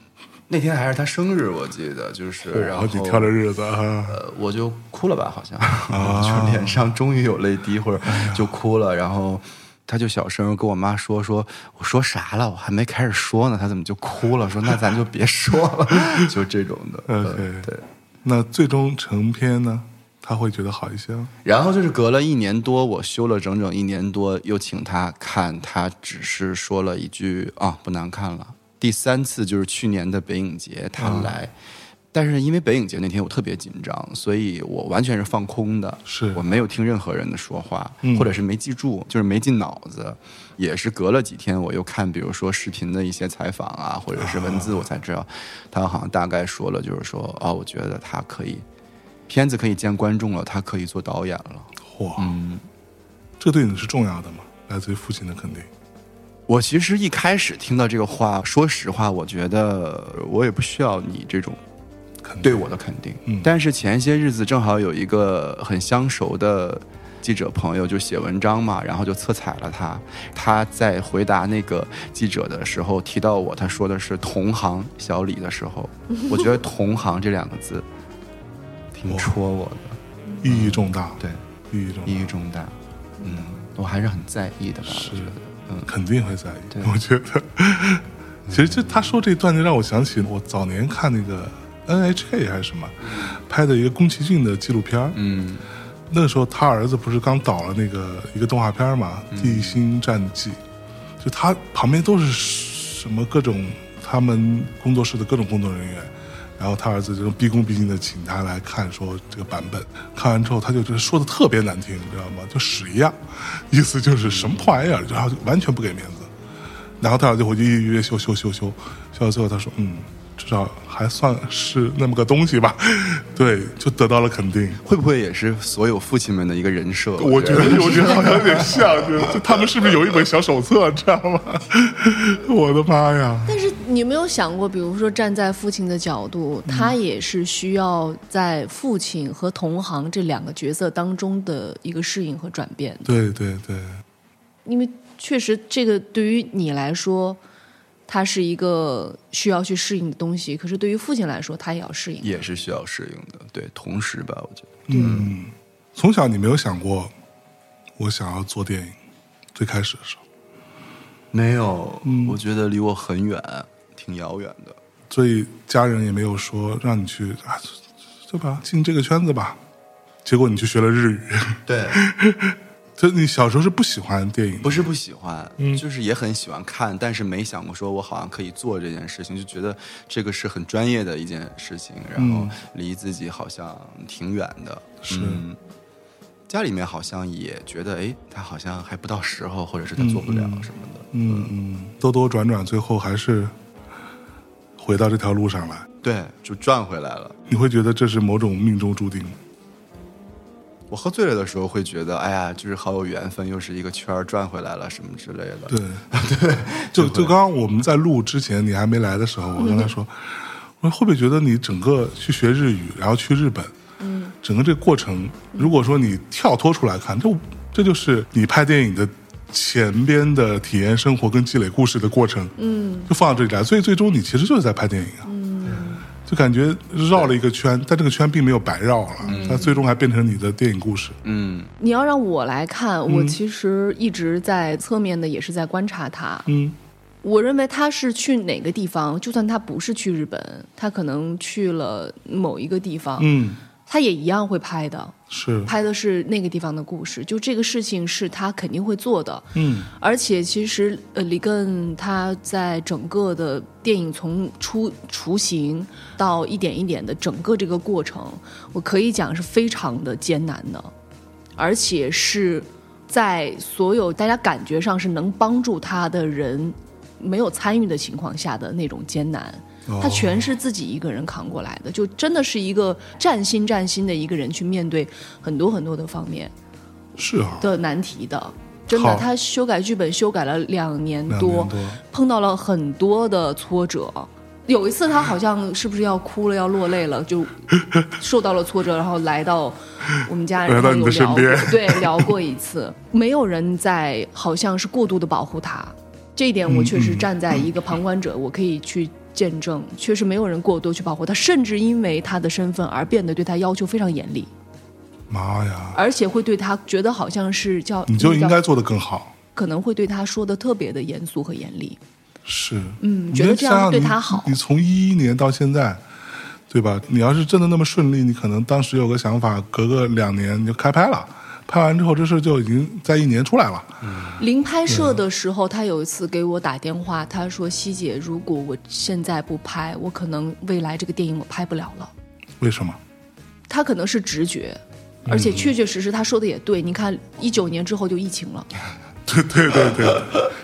那天还是他生日，我记得就是，然后好几挑的日子啊，呃，我就哭了吧，好像，啊 就脸上终于有泪滴，或者就哭了，然后。他就小声跟我妈说：“说我说啥了？我还没开始说呢，他怎么就哭了？说那咱就别说了，就这种的。呃 OK 对，那最终成片呢？他会觉得好一些吗？然后就是隔了一年多，我休了整整一年多，又请他看，他只是说了一句啊，不难看了。第三次就是去年的北影节，他来，但是因为北影节那天我特别紧张，所以我完全是放空的，是我没有听任何人的说话，嗯或者是没记住，就是没进脑子。也是隔了几天，我又看，比如说视频的一些采访啊，或者是文字，我才知道，他好像大概说了，就是说，哦，我觉得他可以，片子可以见观众了，他可以做导演了。哇，嗯，这对你是重要的吗？来自于父亲的肯定。我其实一开始听到这个话，说实话，我觉得我也不需要你这种肯定。对我的肯定。嗯。但是前些日子正好有一个很相熟的记者朋友就写文章嘛，然后就侧踩了他。他在回答那个记者的时候提到我，他说的是同行小李的时候，我觉得同行这两个字挺戳我的，意义重大，对，意义重大。意义重大。嗯，我还是很在意的吧，是。我觉得。嗯，肯定会在意。我觉得，其实就他说这段就让我想起我早年看那个 NHK 还是什么拍的一个宫崎骏的纪录片儿。嗯。那个时候他儿子不是刚导了那个一个动画片嘛，嗯地心战记》，就他旁边都是什么各种他们工作室的各种工作人员，然后他儿子就毕恭毕敬的请他来看，说这个版本，看完之后他就就是说的特别难听，你知道吗？就屎一样，意思就是什么破玩意儿，然后就完全不给面子。然后他儿子回去一一约修修修修，修到最后他说，嗯，至少还算是那么个东西吧，对，就得到了肯定。会不会也是所有父亲们的一个人设？我觉得，我觉得好像有点像，就就他们是不是有一本小手册，知道吗？我的妈呀！但是你有没有想过，比如说站在父亲的角度，他也是需要在父亲和同行这两个角色当中的一个适应和转变，对对对，因为确实这个对于你来说，它是一个需要去适应的东西。可是对于父亲来说，他也要适应。也是需要适应的。对，同时吧，我觉得。嗯，从小你没有想过我想要做电影，最开始的时候，没有，我觉得离我很远，挺遥远的。所以家人也没有说让你去啊，对吧？进这个圈子吧。结果你去学了日语，对，就你小时候是不喜欢电影，不是不喜欢，就是也很喜欢看，但是没想过说我好像可以做这件事情，就觉得这个是很专业的一件事情，然后离自己好像挺远的。是，家里面好像也觉得，哎，他好像还不到时候，或者是他做不了什么的。嗯嗯，兜兜转转，最后还是回到这条路上来。对，就转回来了。你会觉得这是某种命中注定？我喝醉了的时候会觉得，哎呀，就是好有缘分，又是一个圈儿转回来了，什么之类的。对 对，就就刚刚我们在录之前，你还没来的时候，我跟他说，我说会不会觉得你整个去学日语，然后去日本，嗯，整个这个过程，如果说你跳脱出来看，这这就是你拍电影的前边的体验生活跟积累故事的过程，嗯，就放到这里来，所以最终你其实就是在拍电影啊。就感觉绕了一个圈，但这个圈并没有白绕了，它最终还变成你的电影故事。嗯，你要让我来看，我其实一直在侧面的也是在观察他。嗯，我认为他是去哪个地方，就算他不是去日本，他可能去了某一个地方。嗯。他也一样会拍的，是。拍的是那个地方的故事，就这个事情是他肯定会做的，嗯，而且其实呃，里根他在整个的电影从出雏形到一点一点的整个这个过程，我可以讲是非常的艰难的，而且是在所有大家感觉上是能帮助他的人没有参与的情况下的那种艰难。他全是自己一个人扛过来的，就真的是一个战心战心的一个人去面对很多很多的方面，是啊。的难题的，真的，他修改剧本修改了两年多，碰到了很多的挫折，有一次他好像是不是要哭了要落泪了，就 受到了挫折，然后来到我们家，然后有聊过，对，聊过一次，没有人在，好像是过度的保护他，这一点我确实站在一个旁观者，我可以去。见证确实没有人过多去保护他，甚至因为他的身份而变得对他要求非常严厉。妈呀！而且会对他觉得好像是叫你就应该做得更好，可能会对他说的特别的严肃和严厉。是，嗯，觉得这样对他好。你从一一年到现在，对吧？你要是真的那么顺利，你可能当时有个想法，隔个两年你就开拍了。拍完之后，这事就已经在一年出来了。零拍摄的时候，他有一次给我打电话，他说：“希姐，如果我现在不拍，我可能未来这个电影我拍不了了。”为什么？他可能是直觉，而且确确实实他说的也对。你看，一九年之后就疫情了。对对对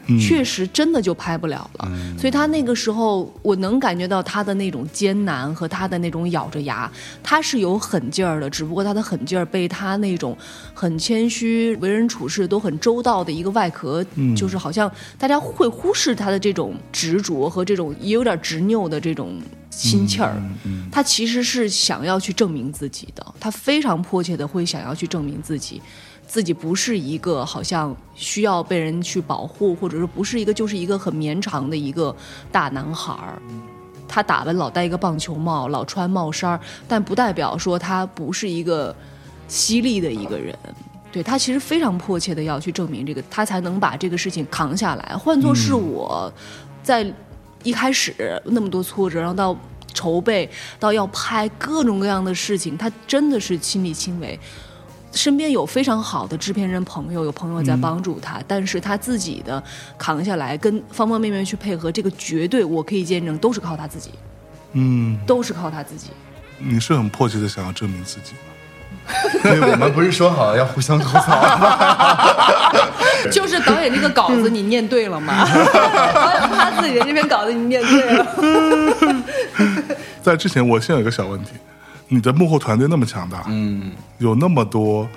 对，确实真的就拍不了了。所以他那个时候，我能感觉到他的那种艰难和他的那种咬着牙，他是有狠劲儿的。只不过他的狠劲儿被他那种很谦虚、为人处事都很周到的一个外壳，就是好像大家会忽视他的这种执着和这种也有点执拗的这种心气儿。他其实是想要去证明自己的，他非常迫切的会想要去证明自己。自己不是一个好像需要被人去保护，或者说不是一个就是一个很绵长的一个大男孩儿。他打扮老戴一个棒球帽，老穿帽衫儿，但不代表说他不是一个犀利的一个人。对他其实非常迫切的要去证明这个，他才能把这个事情扛下来。换作是我，在一开始那么多挫折，然后到筹备，到要拍各种各样的事情，他真的是亲力亲为。身边有非常好的制片人朋友，有朋友在帮助他，但是他自己的扛下来，跟方方面面去配合，这个绝对我可以见证，都是靠他自己。嗯，都是靠他自己。你是很迫切的想要证明自己吗？对，我们不是说好了要互相吐槽吗？就是导演这个稿子你念对了吗？导演他自己的这篇稿子你念对了。在之前，我先有一个小问题。你的幕后团队那么强大，嗯，有那么多，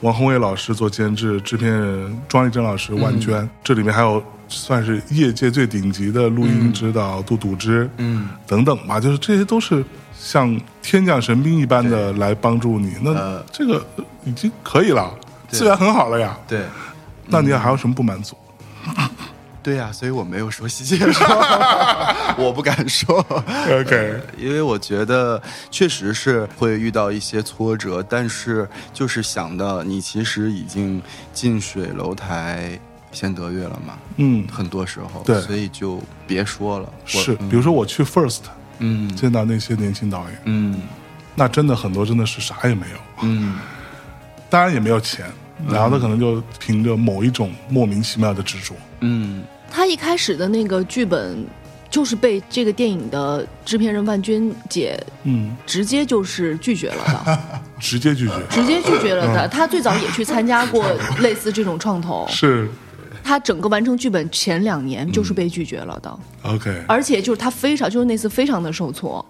王宏伟老师做监制，制片人庄丽珍老师、万娟，这里面还有算是业界最顶级的录音指导杜笃之，嗯，等等吧，就是这些都是像天降神兵一般的来帮助你，那这个已经可以了，资源很好了呀，对，那你还有什么不满足？对呀、所以我没有说细节说，我不敢说。OK，因为我觉得确实是会遇到一些挫折，但是就是想到你其实已经近水楼台先得月了嘛，嗯，很多时候，对。所以就别说了。我是，比如说我去 First 嗯。见到那些年轻导演，嗯。那真的很多真的是啥也没有，嗯。当然也没有钱，然后他可能就凭着某一种莫名其妙的执着，嗯他一开始的那个剧本，就是被这个电影的制片人万娟姐嗯，直接就是拒绝了的，直接拒绝，直接拒绝了的。他最早也去参加过类似这种创投，是。他整个完成剧本前两年就是被拒绝了的，OK，而且就是他非常就是那次非常的受挫。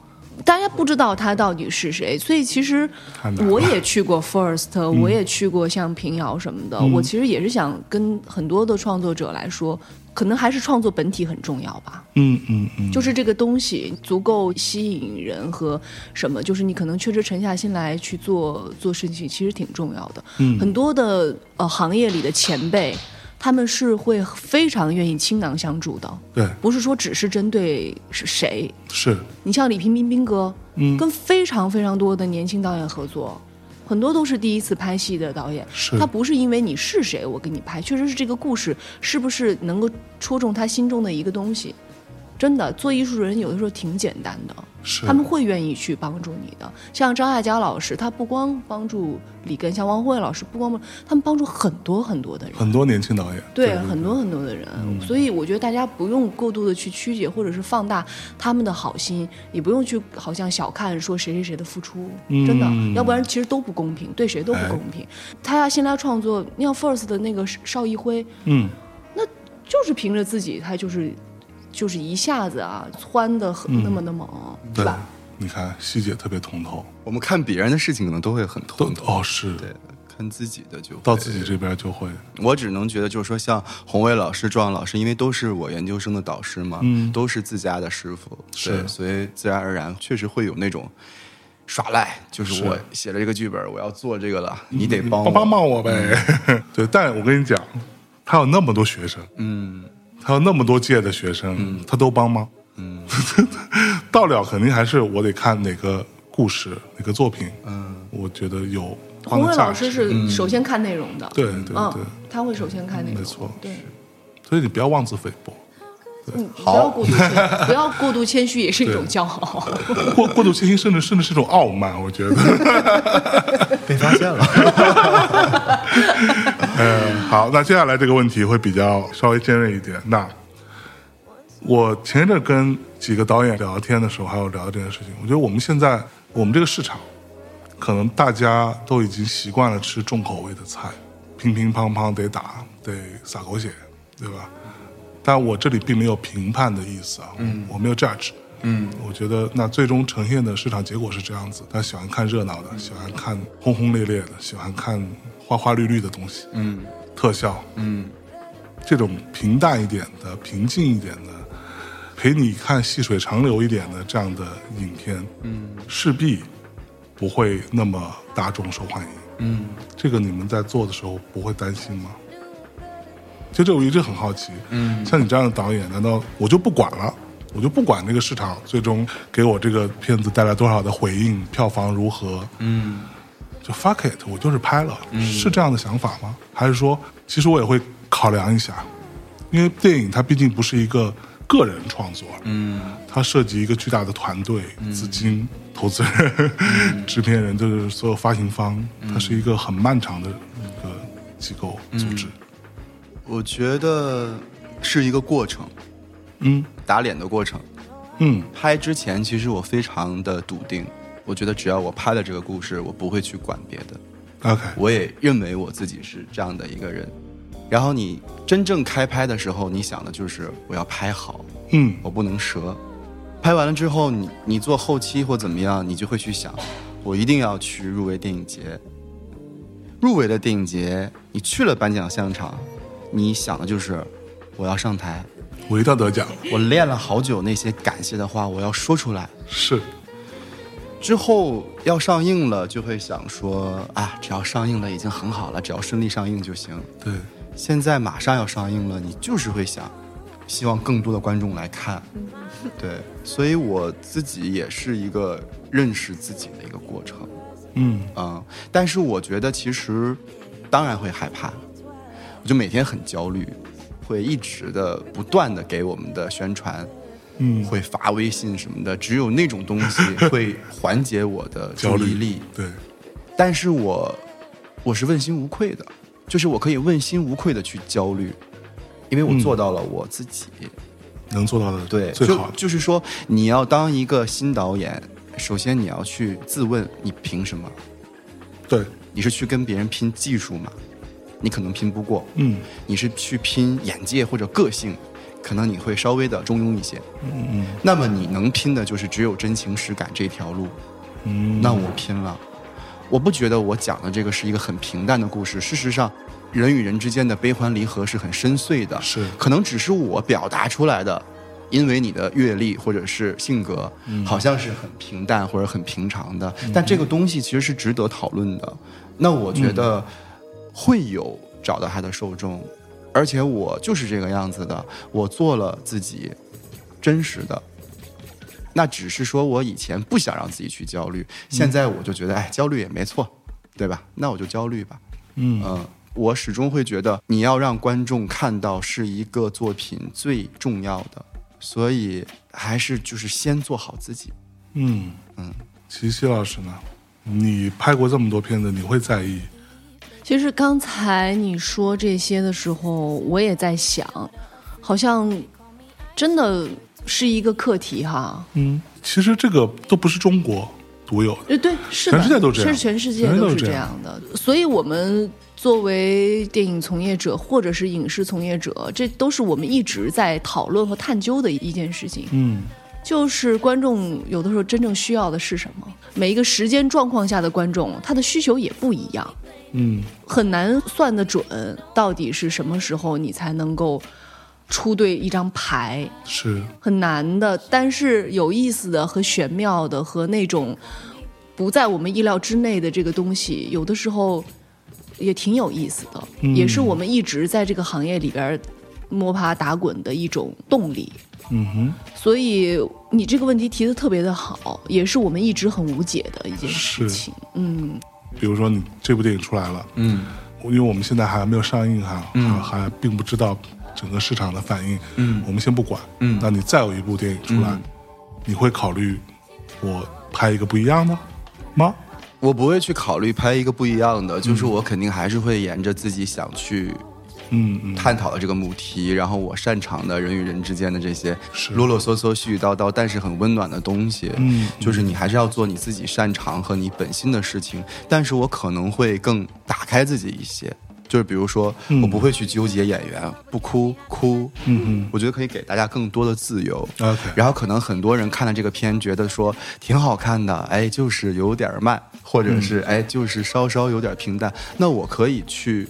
大家不知道他到底是谁，所以其实我也去过 First，、我也去过像平遥什么的。我其实也是想跟很多的创作者来说，可能还是创作本体很重要吧。嗯嗯嗯，就是这个东西足够吸引人和什么，就是你可能确实沉下心来去做做事情，其实挺重要的。嗯很多的呃行业里的前辈，他们是会非常愿意倾囊相助的，对，不是说只是针对是谁。是，你像李平彬彬哥，嗯跟非常非常多的年轻导演合作。很多都是第一次拍戏的导演，他不是因为你是谁我给你拍，确实是这个故事是不是能够戳中他心中的一个东西。真的，做艺术人有的时候挺简单的，是，他们会愿意去帮助你的。像张艾嘉老师，他不光帮助李根，像汪慧老师，不光帮他们帮助很多很多的人。很多年轻导演，对很多很多的人，所以我觉得大家不用过度的去曲解或者是放大他们的好心，也不用去好像小看说谁谁谁的付出，真的，要不然其实都不公平，对谁都不公平。他要先来创作，你像 First 的那个邵艺辉，嗯，就是凭着自己，他就是就是一下子啊窜的很那么的猛，对吧？，你看细节特别通透，我们看别人的事情可能都会很通透，哦是，对，看自己的就会到自己这边就会，我只能觉得，就是说，像宏伟老师、壮老师，因为都是我研究生的导师嘛，嗯都是自家的师傅，是对所以自然而然确实会有那种耍赖，就是是我写了这个剧本，我要做这个了，你得帮我，帮帮帮我呗。对，但我跟你讲，他有那么多学生，嗯，他有那么多届的学生，他都帮吗？嗯，到了肯定还是我得看哪个故事、哪个作品，嗯，我觉得有帮洪伟的价值。老师是。首先看内容的，对对嗯对，他会首先看内容，没错。对。所以你不要妄自菲薄，嗯，不要过度谦，不要过度谦虚，也是一种骄傲。过过度谦虚，甚至甚至是一种傲慢，我觉得。被发现了，嗯，好，那接下来这个问题会比较稍微尖锐一点。那我前一阵跟几个导演聊天的时候，还有聊到这件事情。我觉得我们现在我们这个市场，可能大家都已经习惯了吃重口味的菜，乒乒乓乓得打，得撒狗血，对吧？但我这里并没有评判的意思啊，嗯，我没有 judge。嗯，我觉得那最终呈现的市场结果是这样子，他喜欢看热闹的，喜欢看轰轰烈烈的，喜欢看花花绿绿的东西，嗯。特效，嗯。这种平淡一点的、平静一点的，陪你看细水长流一点的这样的影片，嗯。势必不会那么大众受欢迎。嗯。这个你们在做的时候不会担心吗？其实这我一直很好奇，嗯。像你这样的导演，难道我就不管了？我就不管这个市场最终给我这个片子带来多少的回应，票房如何，嗯就 fuck it，我就是拍了，是这样的想法吗？还是说，其实我也会考量一下，因为电影它毕竟不是一个个人创作，嗯。它涉及一个巨大的团队、资金、投资人、制片人，就是所有发行方，它是一个很漫长的一个机构组织。我觉得是一个过程，嗯。打脸的过程。嗯。拍之前，其实我非常的笃定，我觉得只要我拍了这个故事，我不会去管别的。，OK，我也认为我自己是这样的一个人。然后你真正开拍的时候，你想的就是我要拍好，嗯我不能折。拍完了之后，你你做后期或怎么样，你就会去想，我一定要去入围电影节。入围的电影节，你去了颁奖现场，你想的就是我要上台，我一定要得奖，我练了好久那些感谢的话，我要说出来。是之后要上映了，就会想说啊，只要上映了已经很好了，只要顺利上映就行。对，现在马上要上映了，你就是会想，希望更多的观众来看。对，所以我自己也是一个认识自己的一个过程。嗯嗯，但是我觉得其实当然会害怕，我就每天很焦虑，会一直的不断的给我们的宣传，嗯，会发微信什么的，只有那种东西 会缓解我的注意力。对，但是我我是问心无愧的，就是我可以问心无愧的去焦虑，因为我嗯做到了我自己。能做到的对，就最好的。就是说，你要当一个新导演，首先你要去自问，你凭什么？对，你是去跟别人拼技术吗？你可能拼不过。嗯你是去拼眼界或者个性，可能你会稍微的中庸一些。嗯嗯。那么你能拼的就是只有真情实感这条路。嗯，那我拼了。我不觉得我讲的这个是一个很平淡的故事，事实上，人与人之间的悲欢离合是很深邃的，是。可能只是我表达出来的，因为你的阅历或者是性格，好像是很平淡或者很平常的，但这个东西其实是值得讨论的。那我觉得会有找到他的受众，而且我就是这个样子的，我做了自己真实的。那只是说我以前不想让自己去焦虑，现在我就觉得，哎，焦虑也没错，对吧？那我就焦虑吧。嗯嗯，我始终会觉得你要让观众看到是一个作品最重要的，所以还是就是先做好自己。嗯嗯，齐溪老师呢？你拍过这么多片子，你会在意？其实刚才你说这些的时候，我也在想，好像真的是一个课题哈。嗯，其实这个都不是中国独有的。呃，对，是的，全世界都这样是全世界都是这样的。所以，我们作为电影从业者或者是影视从业者，这都是我们一直在讨论和探究的一件事情。嗯就是观众有的时候真正需要的是什么？每一个时间状况下的观众，他的需求也不一样，嗯很难算得准到底是什么时候你才能够出对一张牌，是很难的。但是有意思的和玄妙的和那种不在我们意料之内的这个东西，有的时候也挺有意思的，嗯也是我们一直在这个行业里边摸爬打滚的一种动力。嗯哼所以你这个问题提的特别的好，也是我们一直很无解的一件事情。嗯，比如说你这部电影出来了，嗯因为我们现在还没有上映哈，嗯还还并不知道整个市场的反应，嗯我们先不管。嗯那你再有一部电影出来，嗯你会考虑我拍一个不一样的吗？我不会去考虑拍一个不一样的，就是我肯定还是会沿着自己想去嗯嗯，探讨的这个母题，然后我擅长的人与人之间的这些啰啰嗦嗦、絮絮叨叨，但是很温暖的东西。嗯就是你还是要做你自己擅长和你本心的事情，但是我可能会更打开自己一些。就是比如说，嗯我不会去纠结演员不哭哭，嗯嗯我觉得可以给大家更多的自由。然后可能很多人看了这个片，觉得说挺好看的，哎，就是有点慢，或者是、哎，就是稍稍有点平淡。那我可以去，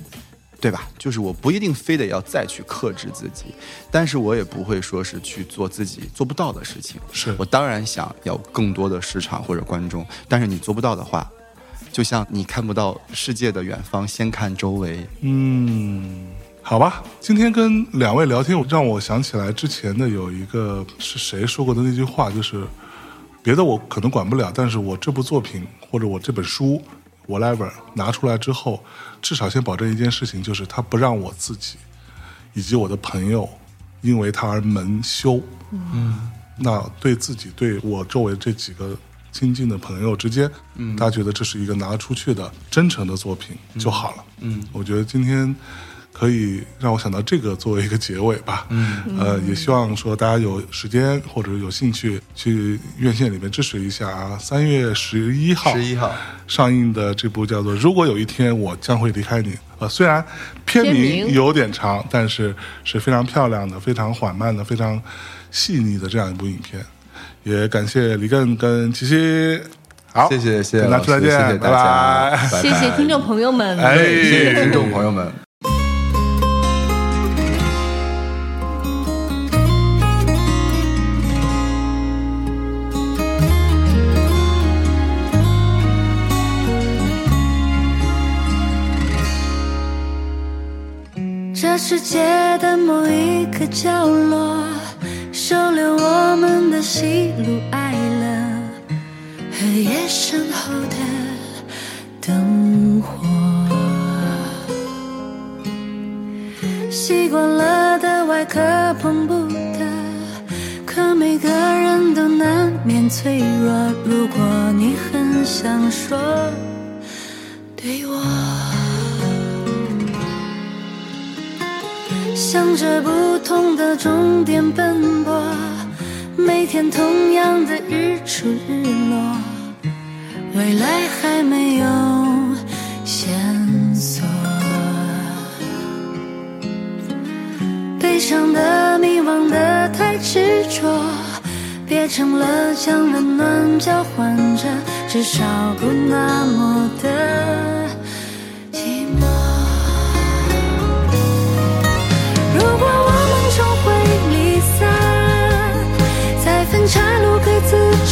对吧？就是我不一定非得要再去克制自己，但是我也不会说是去做自己做不到的事情。是我当然想要更多的市场或者观众，但是你做不到的话，就像你看不到世界的远方，先看周围。嗯，好吧。今天跟两位聊天，让我想起来之前的有一个是谁说过的那句话，就是别的我可能管不了，但是我这部作品或者我这本书，whatever 拿出来之后，至少先保证一件事情，就是他不让我自己以及我的朋友因为他而蒙羞。嗯，那对自己对我周围这几个亲近的朋友之间，嗯，大家觉得这是一个拿出去的真诚的作品就好了。嗯，我觉得今天可以让我想到这个作为一个结尾吧。嗯，呃，也希望说大家有时间或者有兴趣去院线里面支持一下啊。三月十一号，十一号上映的这部叫做《如果有一天我将会离开你》。呃，虽然片片名名有点长，但是是非常漂亮的、非常缓慢的、非常细腻的这样一部影片。也感谢李艮跟琪琪。好，谢谢谢谢再见，谢谢大拜家，拜。拜谢谢听众朋友们。哎谢谢听众朋友们。这世界的某一个角落，收留我们的喜怒哀乐和夜深后的灯火。习惯了的外壳碰不得，可每个人都难免脆弱。如果你很想说，对我。向着不同的终点奔波，每天同样的日出日落，未来还没有线索。悲伤的、迷惘的太执着，别成了将温暖交换着，至少不那么的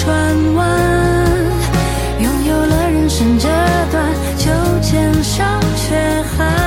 转弯，拥有了人生这段，就减少缺憾。